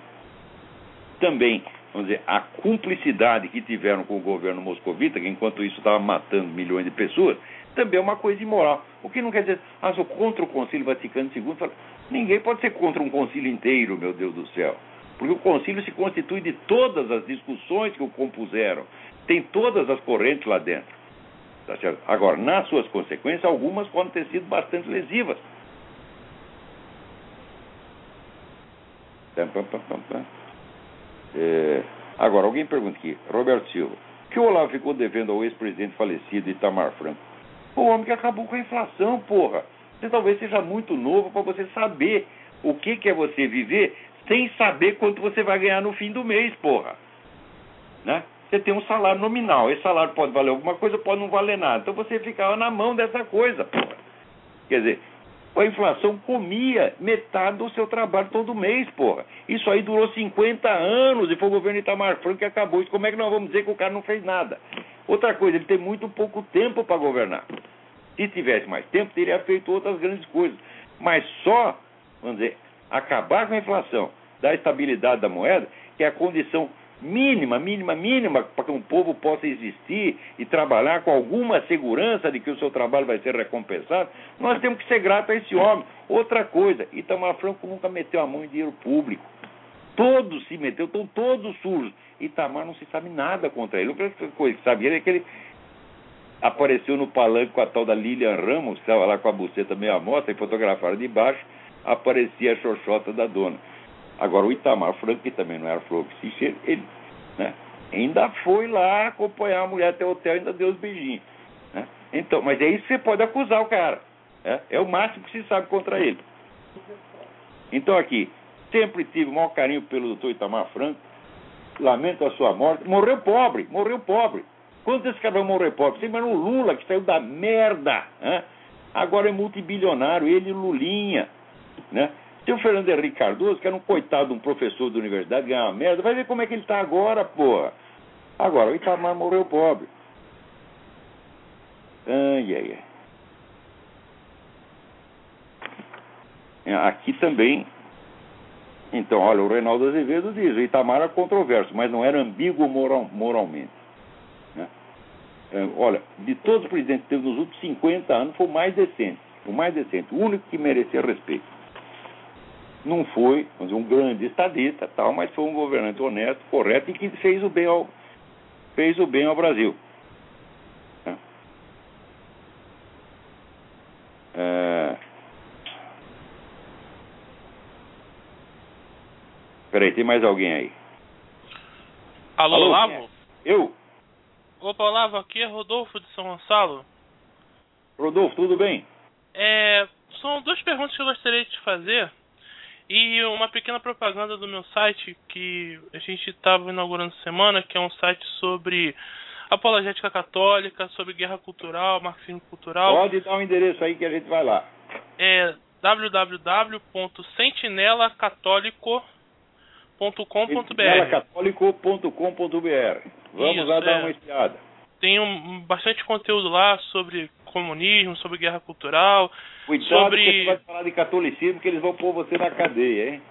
também vamos dizer, a cumplicidade que tiveram com o governo moscovita, que enquanto isso estava matando milhões de pessoas, também é uma coisa imoral. O que não quer dizer, ah, sou contra o Concílio Vaticano II. Fala, ninguém pode ser contra um concílio inteiro, meu Deus do céu. Porque o concílio se constitui de todas as discussões que o compuseram. Tem todas as correntes lá dentro. Tá? Agora, nas suas consequências, algumas podem ter sido bastante lesivas. É, agora, alguém pergunta aqui, Roberto Silva, que o Olavo ficou devendo ao ex-presidente falecido Itamar Franco? O homem que acabou com a inflação, porra. Você talvez seja muito novo para você saber o que, que é você viver sem saber quanto você vai ganhar no fim do mês, porra. Né? Você tem um salário nominal. Esse salário pode valer alguma coisa, pode não valer nada. Então você ficava na mão dessa coisa, porra. Quer dizer, a inflação comia metade do seu trabalho todo mês, porra. Isso aí durou 50 anos e foi o governo Itamar Franco que acabou isso. Como é que nós vamos dizer que o cara não fez nada? Outra coisa, ele tem muito pouco tempo para governar. Se tivesse mais tempo, teria feito outras grandes coisas. Mas só, vamos dizer, acabar com a inflação, dar estabilidade da moeda, que é a condição mínima, mínima, mínima para que um povo possa existir e trabalhar com alguma segurança de que o seu trabalho vai ser recompensado, nós temos que ser gratos a esse homem. Outra coisa, Itamar Franco nunca meteu a mão em dinheiro público. Todos se meteu, estão todos sujos. Itamar não se sabe nada contra ele. A única coisa que sabia é que ele apareceu no palanque com a tal da Lilian Ramos, que estava lá com a buceta meio amostra, e fotografaram de baixo, aparecia a xoxota da dona. Agora, o Itamar Franco, que também não era flor ele, ele né, ainda foi lá acompanhar a mulher até o hotel e ainda deu os beijinhos. Né? Então, mas é isso que você pode acusar o cara. É, é o máximo que se sabe contra ele. Então, aqui, sempre tive o maior carinho pelo doutor Itamar Franco, lamento a sua morte. Morreu pobre, morreu pobre. Quando esse cara vai morrer pobre? Você imagina o Lula, que saiu da merda. Né? Agora é multibilionário, ele e Lulinha. Né? Tem o Fernando Henrique Cardoso, que era um coitado de um professor da universidade, ganhava merda. Vai ver como é que ele está agora, porra. Agora, o Itamar morreu pobre. Ai, ai, ai. Aqui também. Então, olha, o Reinaldo Azevedo diz: o Itamar era controverso, mas não era ambíguo moral, moralmente. É, olha, de todos os presidentes que teve nos últimos 50 anos, foi o mais decente. O mais decente, o único que merecia respeito. Não foi dizer, um grande estadista, tal, mas foi um governante honesto, correto e que fez o bem ao, fez o bem ao Brasil. É. é... Peraí, tem mais alguém aí? Alô, Alô Lavo? Eu? Opa, Olavo, aqui é Rodolfo de São Gonçalo. Rodolfo, tudo bem? É, são duas perguntas que eu gostaria de te fazer e uma pequena propaganda do meu site que a gente estava inaugurando semana, que é um site sobre apologética católica, sobre guerra cultural, marxismo cultural. Pode dar um endereço aí que a gente vai lá. É www.sentinelacatólico.com.br sentinelacatólico.com.br Vamos Isso, lá dar é. uma espiada. Tem um, bastante conteúdo lá sobre comunismo, sobre guerra cultural. Cuidado sobre... que você vai falar de catolicismo que eles vão pôr você na cadeia, hein?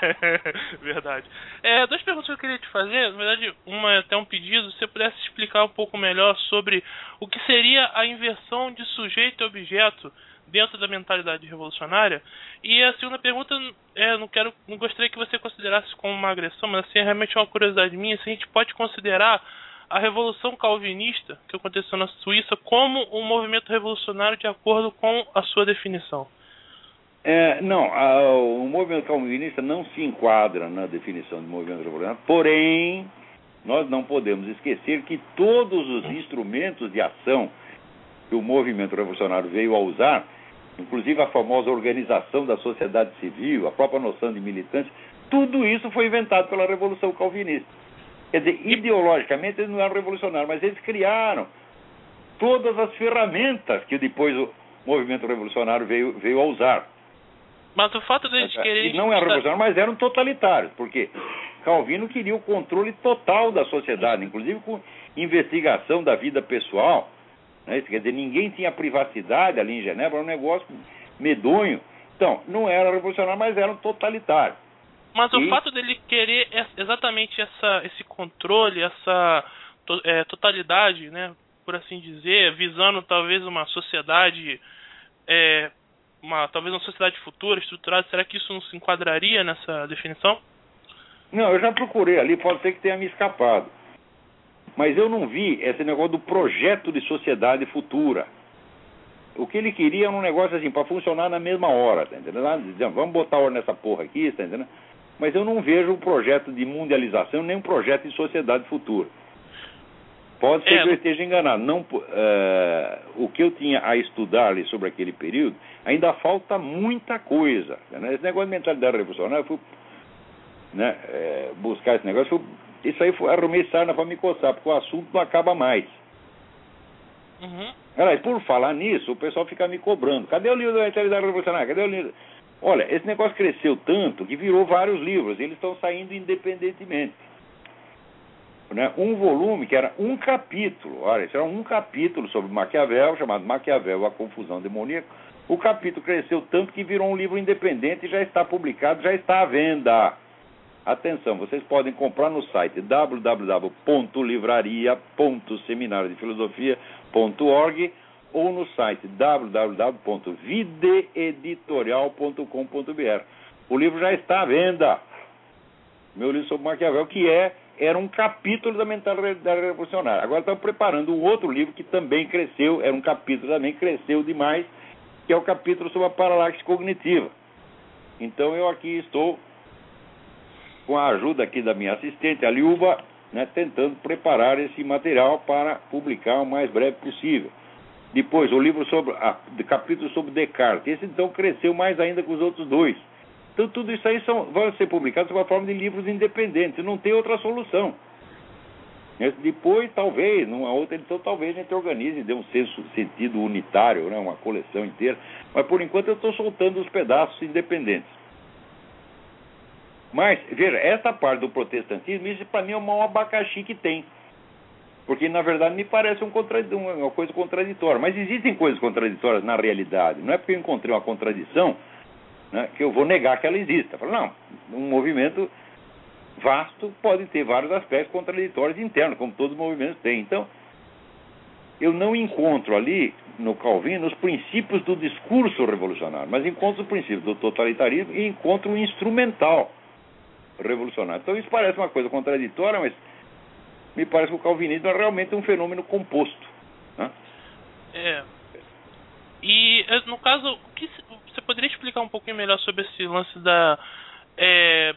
verdade. É, duas perguntas que eu queria te fazer. Na verdade, uma é até um pedido. Se você pudesse explicar um pouco melhor sobre o que seria a inversão de sujeito e objeto dentro da mentalidade revolucionária. E a segunda pergunta, é, não quero, não gostaria que você considerasse como uma agressão, mas assim, é realmente uma curiosidade minha, se a gente pode considerar a revolução calvinista que aconteceu na Suíça como um movimento revolucionário de acordo com a sua definição. É, não, a, o movimento calvinista não se enquadra na definição de movimento revolucionário, porém, nós não podemos esquecer que todos os instrumentos de ação que o movimento revolucionário veio a usar inclusive a famosa organização da sociedade civil, a própria noção de militância, tudo isso foi inventado pela Revolução Calvinista. Quer dizer, ideologicamente eles não eram revolucionários, mas eles criaram todas as ferramentas que depois o movimento revolucionário veio, veio a usar. Mas o fato deles é, quererem. E não eram revolucionários, mas eram totalitários, porque Calvino queria o controle total da sociedade, inclusive com investigação da vida pessoal né? Quer dizer, ninguém tinha privacidade ali em Genebra, era um negócio medonho. Então, não era revolucionário, mas era um totalitário. Mas e... o fato dele querer exatamente essa, esse controle, essa é, totalidade, né, por assim dizer, visando talvez uma sociedade, é, uma, talvez uma sociedade futura, estruturada, será que isso não se enquadraria nessa definição? Não, eu já procurei ali, pode ser que tenha me escapado. Mas eu não vi esse negócio do projeto de sociedade futura. O que ele queria era um negócio assim, para funcionar na mesma hora, tá entendendo? Ah, Vamos botar ordem nessa porra aqui, tá entendendo? Mas eu não vejo um projeto de mundialização, nem um projeto de sociedade futura. Pode ser É, que eu esteja enganado. Não, eh, o que eu tinha a estudar ali sobre aquele período, ainda falta muita coisa. né? Esse negócio de mentalidade revolucionária, eu fui né, eh, buscar esse negócio, fui- isso aí foi arrumei sarna para me coçar, porque o assunto não acaba mais. Uhum. Aliás, por falar nisso, o pessoal fica me cobrando. Cadê o livro da mentalidade revolucionária? Cadê o livro? Olha, esse negócio cresceu tanto que virou vários livros. Eles estão saindo independentemente. Né? Um volume que era um capítulo. Olha, isso era um capítulo sobre Maquiavel, chamado Maquiavel, a confusão demoníaca. O capítulo cresceu tanto que virou um livro independente e já está publicado, já está à venda. Atenção, vocês podem comprar no site www.livraria.seminariodefilosofia.org ou no site www.videeditorial.com.br. O livro já está à venda. Meu livro sobre Maquiavel, que é era um capítulo da mentalidade revolucionária. Agora estamos preparando um outro livro que também cresceu, era um capítulo também cresceu demais, que é o capítulo sobre a paralaxe cognitiva. Então eu aqui estou com a ajuda aqui da minha assistente, a Liuba, né, tentando preparar esse material para publicar o mais breve possível. Depois, o livro sobre, a, de capítulo sobre Descartes. Esse então cresceu mais ainda que os outros dois. Então, tudo isso aí são, vai ser publicado sob a forma de livros independentes. Não tem outra solução. Esse Depois, talvez, numa outra edição, talvez a gente organize e dê um senso, sentido unitário, né, uma coleção inteira. Mas, por enquanto, eu estou soltando os pedaços independentes. Mas, veja, essa parte do protestantismo, isso para mim é o maior abacaxi que tem. Porque, na verdade, me parece um uma coisa contraditória. Mas existem coisas contraditórias na realidade. Não é porque eu encontrei uma contradição né, que eu vou negar que ela exista. Falo, não, um movimento vasto pode ter vários aspectos contraditórios internos, como todos os movimentos têm. Então, eu não encontro ali, no Calvino, os princípios do discurso revolucionário, mas encontro os princípios do totalitarismo e encontro o instrumental revolucionário. Então, isso parece uma coisa contraditória, mas me parece que o calvinismo é realmente um fenômeno composto. Né? É. E é, no caso, que você poderia explicar um pouquinho melhor sobre esse lance da é,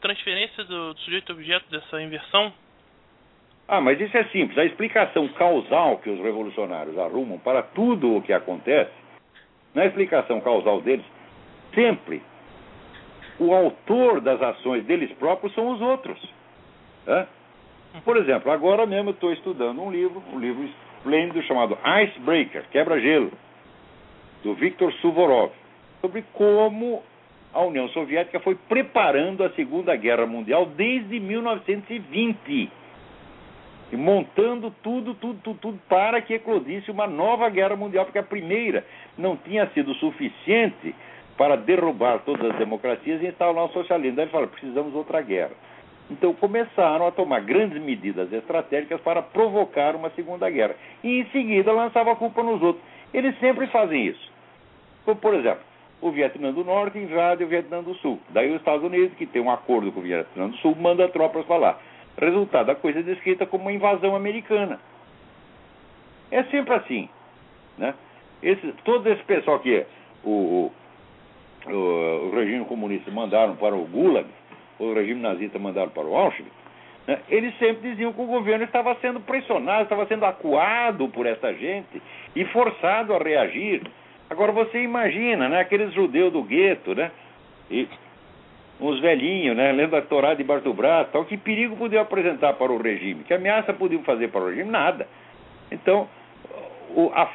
transferência do, do sujeito-objeto dessa inversão? Ah, mas isso é simples. A explicação causal que os revolucionários arrumam para tudo o que acontece, na explicação causal deles, sempre o autor das ações deles próprios são os outros. né? Por exemplo, agora mesmo eu estou estudando um livro, um livro esplêndido chamado Icebreaker, Quebra-Gelo, do Viktor Suvorov, sobre como a União Soviética foi preparando a Segunda Guerra Mundial desde 1920 e montando tudo, tudo, tudo, tudo para que eclodisse uma nova guerra mundial, porque a primeira não tinha sido suficiente para derrubar todas as democracias e instaurar o socialismo. Daí ele fala, precisamos outra guerra. Então começaram a tomar grandes medidas estratégicas para provocar uma segunda guerra. E em seguida lançava a culpa nos outros. Eles sempre fazem isso. Como, por exemplo, o Vietnã do Norte invade o Vietnã do Sul. Daí os Estados Unidos, que tem um acordo com o Vietnã do Sul, manda tropas para lá. Resultado, a coisa é descrita como uma invasão americana. É sempre assim. Né? Esse, todo esse pessoal que o, o, o, o regime comunista mandaram para o Gulag, o regime nazista mandaram para o Auschwitz, né? eles sempre diziam que o governo estava sendo pressionado, estava sendo acuado por essa gente e forçado a reagir. Agora você imagina, né, aqueles judeus do gueto, né? E uns velhinhos, né, lendo a Torá debaixo do braço, tal, que perigo podiam apresentar para o regime? Que ameaça podiam fazer para o regime? Nada. Então, o, a,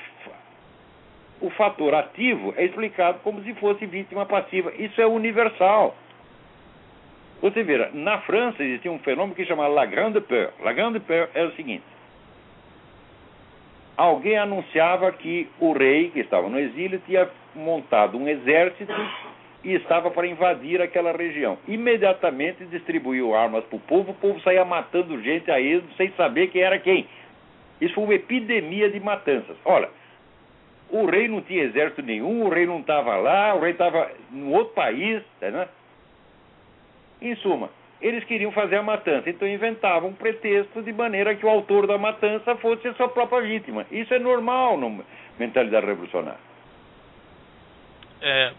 o fator ativo é explicado como se fosse vítima passiva. Isso é universal. Você vê, na França existia um fenômeno que se chama La Grande Peur. La Grande Peur é o seguinte: alguém anunciava que o rei, que estava no exílio, tinha montado um exército e estava para invadir aquela região. Imediatamente distribuiu armas para o povo, o povo saía matando gente a êxodo sem saber quem era quem. Isso foi uma epidemia de matanças. Olha, o rei não tinha exército nenhum, o rei não estava lá, o rei estava em outro país, tá, né? Em suma, eles queriam fazer a matança, então inventavam um pretexto de maneira que o autor da matança fosse a sua própria vítima. Isso é normal na mentalidade revolucionária. É,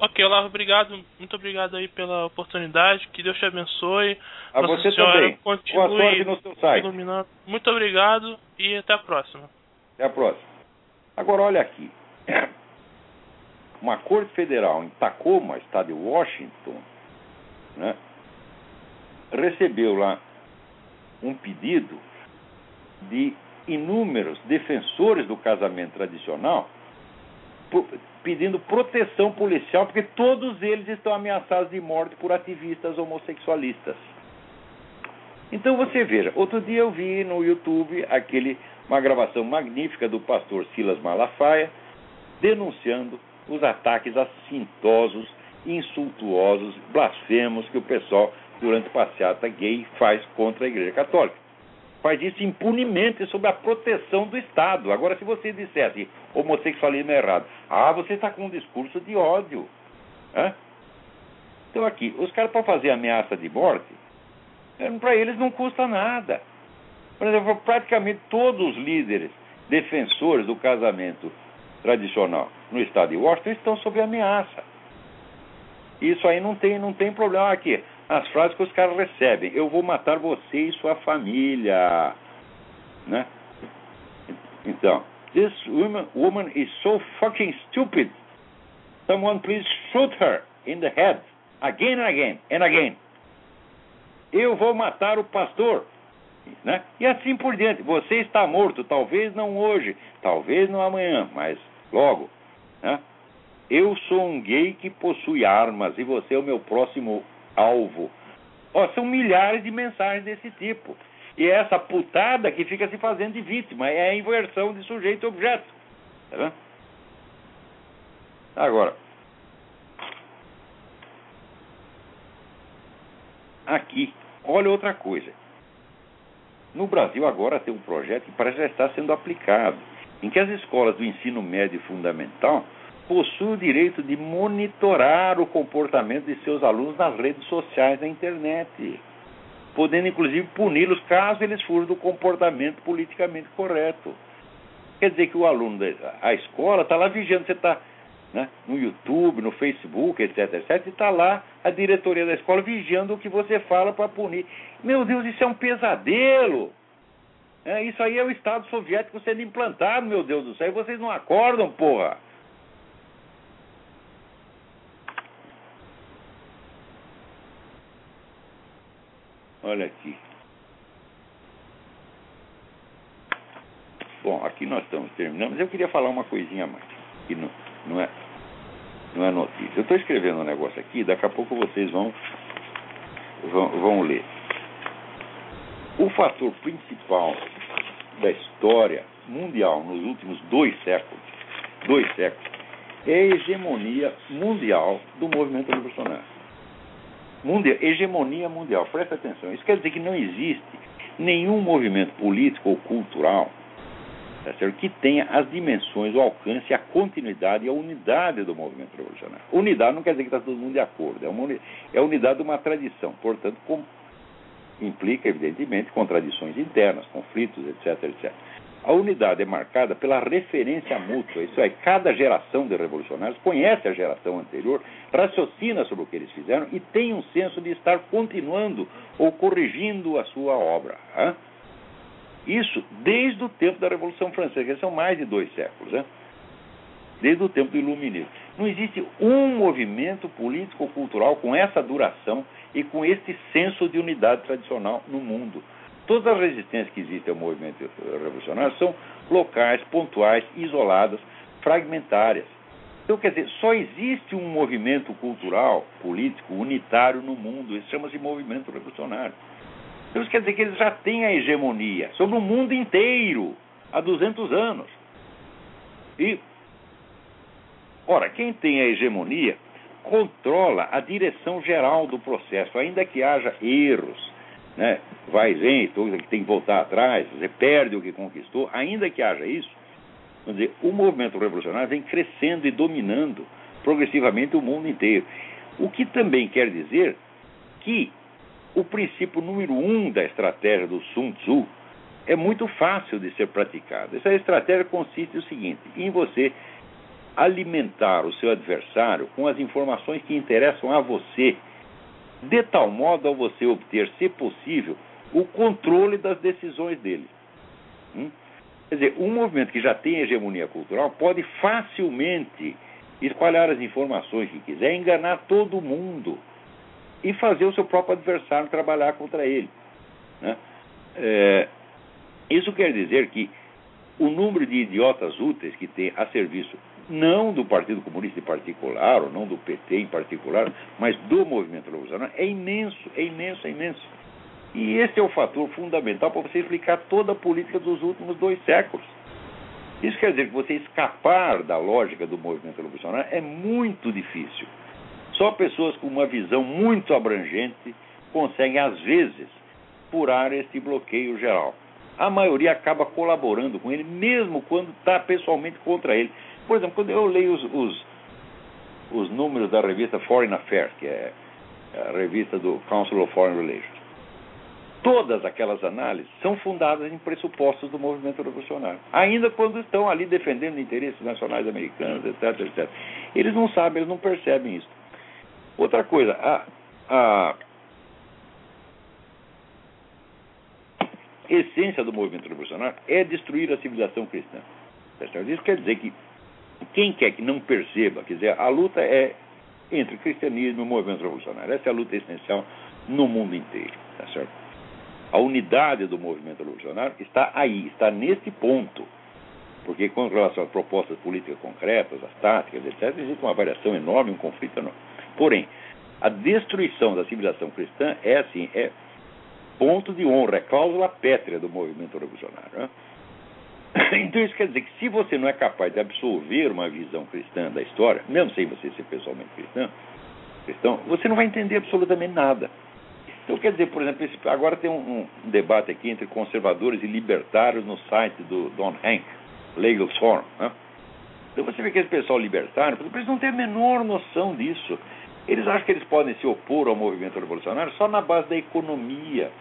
ok, Olavo, obrigado. Muito obrigado aí pela oportunidade. Que Deus te abençoe. A Nossa você Senhora também. Boa continue sorte no seu site. iluminando. Muito obrigado e até a próxima. Até a próxima. Agora, olha aqui. Uma corte federal em Tacoma, estado de Washington, né, recebeu lá um pedido de inúmeros defensores do casamento tradicional pedindo proteção policial, porque todos eles estão ameaçados de morte por ativistas homossexualistas. Então você veja, outro dia eu vi no YouTube aquele uma gravação magnífica do pastor Silas Malafaia denunciando os ataques assintosos, insultuosos, blasfemos que o pessoal durante passeata gay faz contra a Igreja Católica. Faz isso impunemente sob a proteção do Estado. Agora, se você dissesse homossexualismo é errado, ah, você está com um discurso de ódio. Hã? Então, aqui, os caras para fazer ameaça de morte, para eles não custa nada. Por exemplo, praticamente todos os líderes defensores do casamento tradicional no estado de Washington estão sob ameaça. Isso aí não tem, não tem problema aqui. As frases que os caras recebem, eu vou matar você e sua família. Né? Então, this woman, woman is so fucking stupid. Someone please shoot her in the head again and again and again. Eu vou matar o pastor. Né? E assim por diante. Você está morto, talvez não hoje, talvez não amanhã, mas logo. Né? Eu sou um gay que possui armas e você é o meu próximo alvo. Ó, são milhares de mensagens desse tipo. E é essa putada que fica se fazendo de vítima é a inversão de sujeito e objeto. Tá vendo? Agora, aqui, olha outra coisa. No Brasil agora tem um projeto que parece já estar sendo aplicado, em que as escolas do ensino médio e fundamental possuem o direito de monitorar o comportamento de seus alunos nas redes sociais da internet, podendo inclusive puni-los caso eles fujam do comportamento politicamente correto. Quer dizer que o aluno da escola está lá vigiando, você está né, no YouTube, no Facebook, etc, etc, e está lá a diretoria da escola vigiando o que você fala para punir. Meu Deus, isso é um pesadelo! É, isso aí é o Estado soviético sendo implantado, meu Deus do céu, e vocês não acordam, porra! Olha aqui. Bom, aqui nós estamos terminando, mas eu queria falar uma coisinha a mais, que não, não, é, não é notícia. Eu estou escrevendo um negócio aqui, daqui a pouco vocês vão, vão, vão ler. O fator principal da história mundial nos últimos dois séculos, dois séculos, é a hegemonia mundial do movimento revolucionário. Mundial, hegemonia mundial, presta atenção. Isso quer dizer que não existe nenhum movimento político ou cultural tá que tenha as dimensões, o alcance, a continuidade e a unidade do movimento revolucionário. Unidade não quer dizer que está todo mundo de acordo, é, uma, é a unidade de uma tradição, portanto, com, implica, evidentemente, contradições internas, conflitos, etc, etc. A unidade é marcada pela referência mútua, isso é, cada geração de revolucionários conhece a geração anterior, raciocina sobre o que eles fizeram e tem um senso de estar continuando ou corrigindo a sua obra. hã? Isso desde o tempo da Revolução Francesa, que são mais de dois séculos, né? desde o tempo do Iluminismo. Não existe um movimento político ou cultural com essa duração e com este senso de unidade tradicional no mundo. Todas as resistências que existem ao movimento revolucionário são locais, pontuais, isoladas, fragmentárias. Então, quer dizer, só existe um movimento cultural, político, unitário no mundo. Isso chama-se movimento revolucionário. Então, isso quer dizer que eles já têm a hegemonia sobre o mundo inteiro há 200 anos. E, ora, quem tem a hegemonia controla a direção geral do processo, ainda que haja erros, né? vai e vem, que tem que voltar atrás, você perde o que conquistou, ainda que haja isso, vamos dizer, o movimento revolucionário vem crescendo e dominando progressivamente o mundo inteiro. O que também quer dizer que o princípio número um da estratégia do Sun Tzu é muito fácil de ser praticado. Essa estratégia consiste no seguinte: em você alimentar o seu adversário com as informações que interessam a você, de tal modo a você obter, se possível, o controle das decisões dele. Hum? Quer dizer, um movimento que já tem hegemonia cultural pode facilmente espalhar as informações que quiser, enganar todo mundo e fazer o seu próprio adversário trabalhar contra ele. Né? É, isso quer dizer que o número de idiotas úteis que tem a serviço não do Partido Comunista em particular, ou não do PT em particular, mas do movimento revolucionário, é imenso, é imenso, é imenso. E esse é o fator fundamental para você explicar toda a política dos últimos dois séculos. Isso quer dizer que você escapar da lógica do movimento revolucionário é muito difícil. Só pessoas com uma visão muito abrangente conseguem, às vezes, furar esse bloqueio geral. A maioria acaba colaborando com ele, mesmo quando está pessoalmente contra ele. Por exemplo, quando eu leio os, os, os números da revista Foreign Affairs, que é a revista do Council of Foreign Relations, todas aquelas análises são fundadas em pressupostos do movimento revolucionário. Ainda quando estão ali defendendo interesses nacionais americanos, etc, etc. Eles não sabem, eles não percebem isso. Outra coisa, a, a essência do movimento revolucionário é destruir a civilização cristã. Isso quer dizer que quem quer que não perceba, quer dizer, a luta é entre cristianismo e o movimento revolucionário. Essa é a luta essencial no mundo inteiro, tá certo? A unidade do movimento revolucionário está aí, está nesse ponto. Porque, com relação às propostas políticas concretas, as táticas, etc., existe uma variação enorme, um conflito enorme. Porém, a destruição da civilização cristã é assim, é ponto de honra, é cláusula pétrea do movimento revolucionário. Né? Então isso quer dizer que se você não é capaz de absorver uma visão cristã da história, mesmo sem você ser pessoalmente cristão, cristão você não vai entender absolutamente nada. Então, quer dizer, por exemplo, agora tem um, um, debate aqui entre conservadores e libertários no site do Don Hank, Legal Forum. Né? Então você vê que esse pessoal libertário, eles não têm a menor noção disso. Eles acham que eles podem se opor ao movimento revolucionário só na base da economia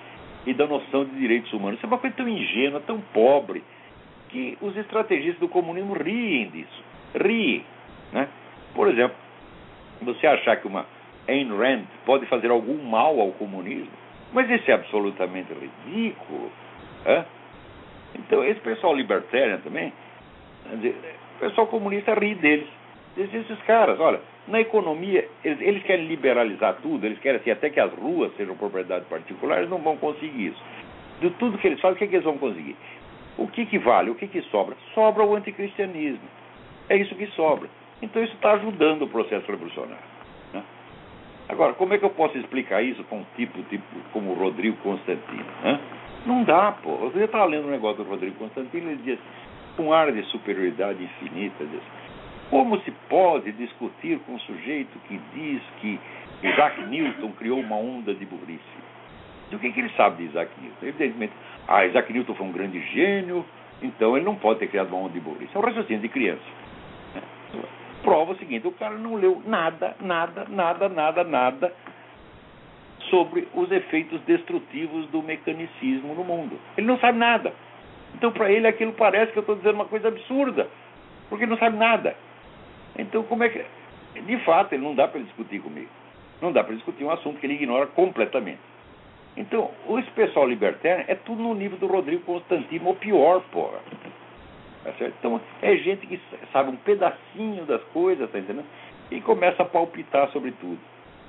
e da noção de direitos humanos. Isso é uma coisa tão ingênua, tão pobre, que os estrategistas do comunismo riem disso. Riem. Né? Por exemplo, você achar que uma Ayn Rand pode fazer algum mal ao comunismo, mas isso é absolutamente ridículo. Hein? Então, esse pessoal libertário também, o pessoal comunista ri deles. Diz esses caras, olha, na economia, eles, eles, querem liberalizar tudo, eles querem assim, até que as ruas sejam propriedade particular, eles não vão conseguir isso. De tudo que eles fazem, o que, é que eles vão conseguir? O que, que vale? O que, que sobra? Sobra o anticristianismo. É isso que sobra. Então isso está ajudando o processo revolucionário. Agora, como é que eu posso explicar isso com um tipo, tipo como o Rodrigo Constantino? Né? Não dá, pô. Você está lendo um negócio do Rodrigo Constantino, ele diz, com ar de superioridade infinita, diz, como se pode discutir com um sujeito que diz que Isaac Newton criou uma onda de burrice? E o que, que ele sabe de Isaac Newton? Evidentemente, ah, Isaac Newton foi um grande gênio, então ele não pode ter criado uma onda de burrice. É um raciocínio de criança prova o seguinte: o cara não leu nada, nada, nada, nada, nada sobre os efeitos destrutivos do mecanicismo no mundo. Ele não sabe nada. Então, para ele, aquilo parece que eu estou dizendo uma coisa absurda, porque ele não sabe nada. Então, como é que. De fato, ele não dá para discutir comigo. Não dá para discutir um assunto que ele ignora completamente. Então, esse pessoal libertário é tudo no nível do Rodrigo Constantino, ou pior, porra. Tá então, é gente que sabe um pedacinho das coisas, tá entendendo? E começa a palpitar sobre tudo.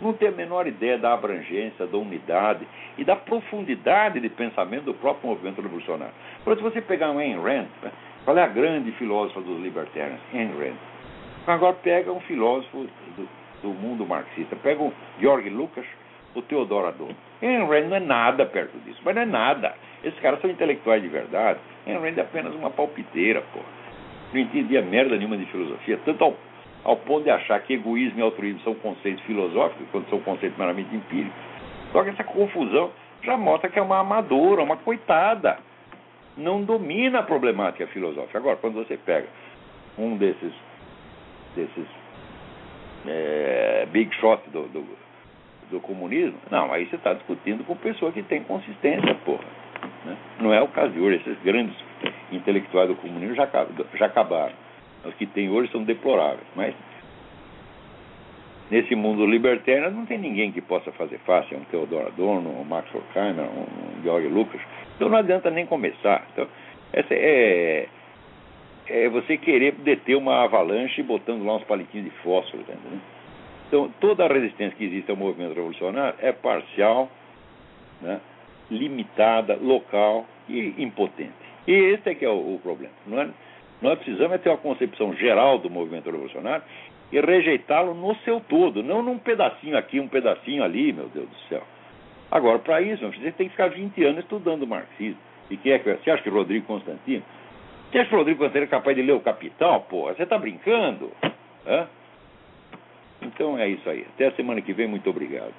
Não tem a menor ideia da abrangência, da unidade e da profundidade de pensamento do próprio movimento revolucionário. Por exemplo, se você pegar um Ayn Rand, né? qual é a grande filósofa dos libertários? Ayn Rand. Agora pega um filósofo do, do mundo marxista, pega o Georg Lucas, o Theodor Adorno. Ayn Rand não é nada perto disso, mas não é nada. Esses caras são intelectuais de verdade. Ayn Rand é apenas uma palpiteira, pô. Não entendia merda nenhuma de filosofia, tanto ao, ao ponto de achar que egoísmo e altruísmo são conceitos filosóficos, quando são conceitos meramente empíricos. Só que essa confusão já mostra que é uma amadora, uma coitada. Não domina a problemática filosófica. Agora, quando você pega um desses, desses é, big shots do, do do comunismo, não, aí você está discutindo com pessoa que tem consistência, porra. Né? Não é o caso de hoje. Esses grandes intelectuais do comunismo já, já acabaram. Os que tem hoje são deploráveis. Mas nesse mundo libertário não tem ninguém que possa fazer fácil. É um Theodor Adorno, um Max Horkheimer, um Georg Lucas. Então não adianta nem começar. Então, essa é, é você querer deter uma avalanche botando lá uns palitinhos de fósforo, tá entendeu? Então, toda a resistência que existe ao movimento revolucionário é parcial, né, limitada, local e impotente. E esse é que é o, o problema. Não é, nós precisamos é ter uma concepção geral do movimento revolucionário e rejeitá-lo no seu todo, não num pedacinho aqui, um pedacinho ali, meu Deus do céu. Agora, para isso, você tem que ficar 20 anos estudando marxismo. E que é que você acha que Rodrigo Constantino? Você acha que Rodrigo Constantino é capaz de ler o Capital? Pô, você está brincando? Hã? Então é isso aí. Até a semana que vem, muito obrigado.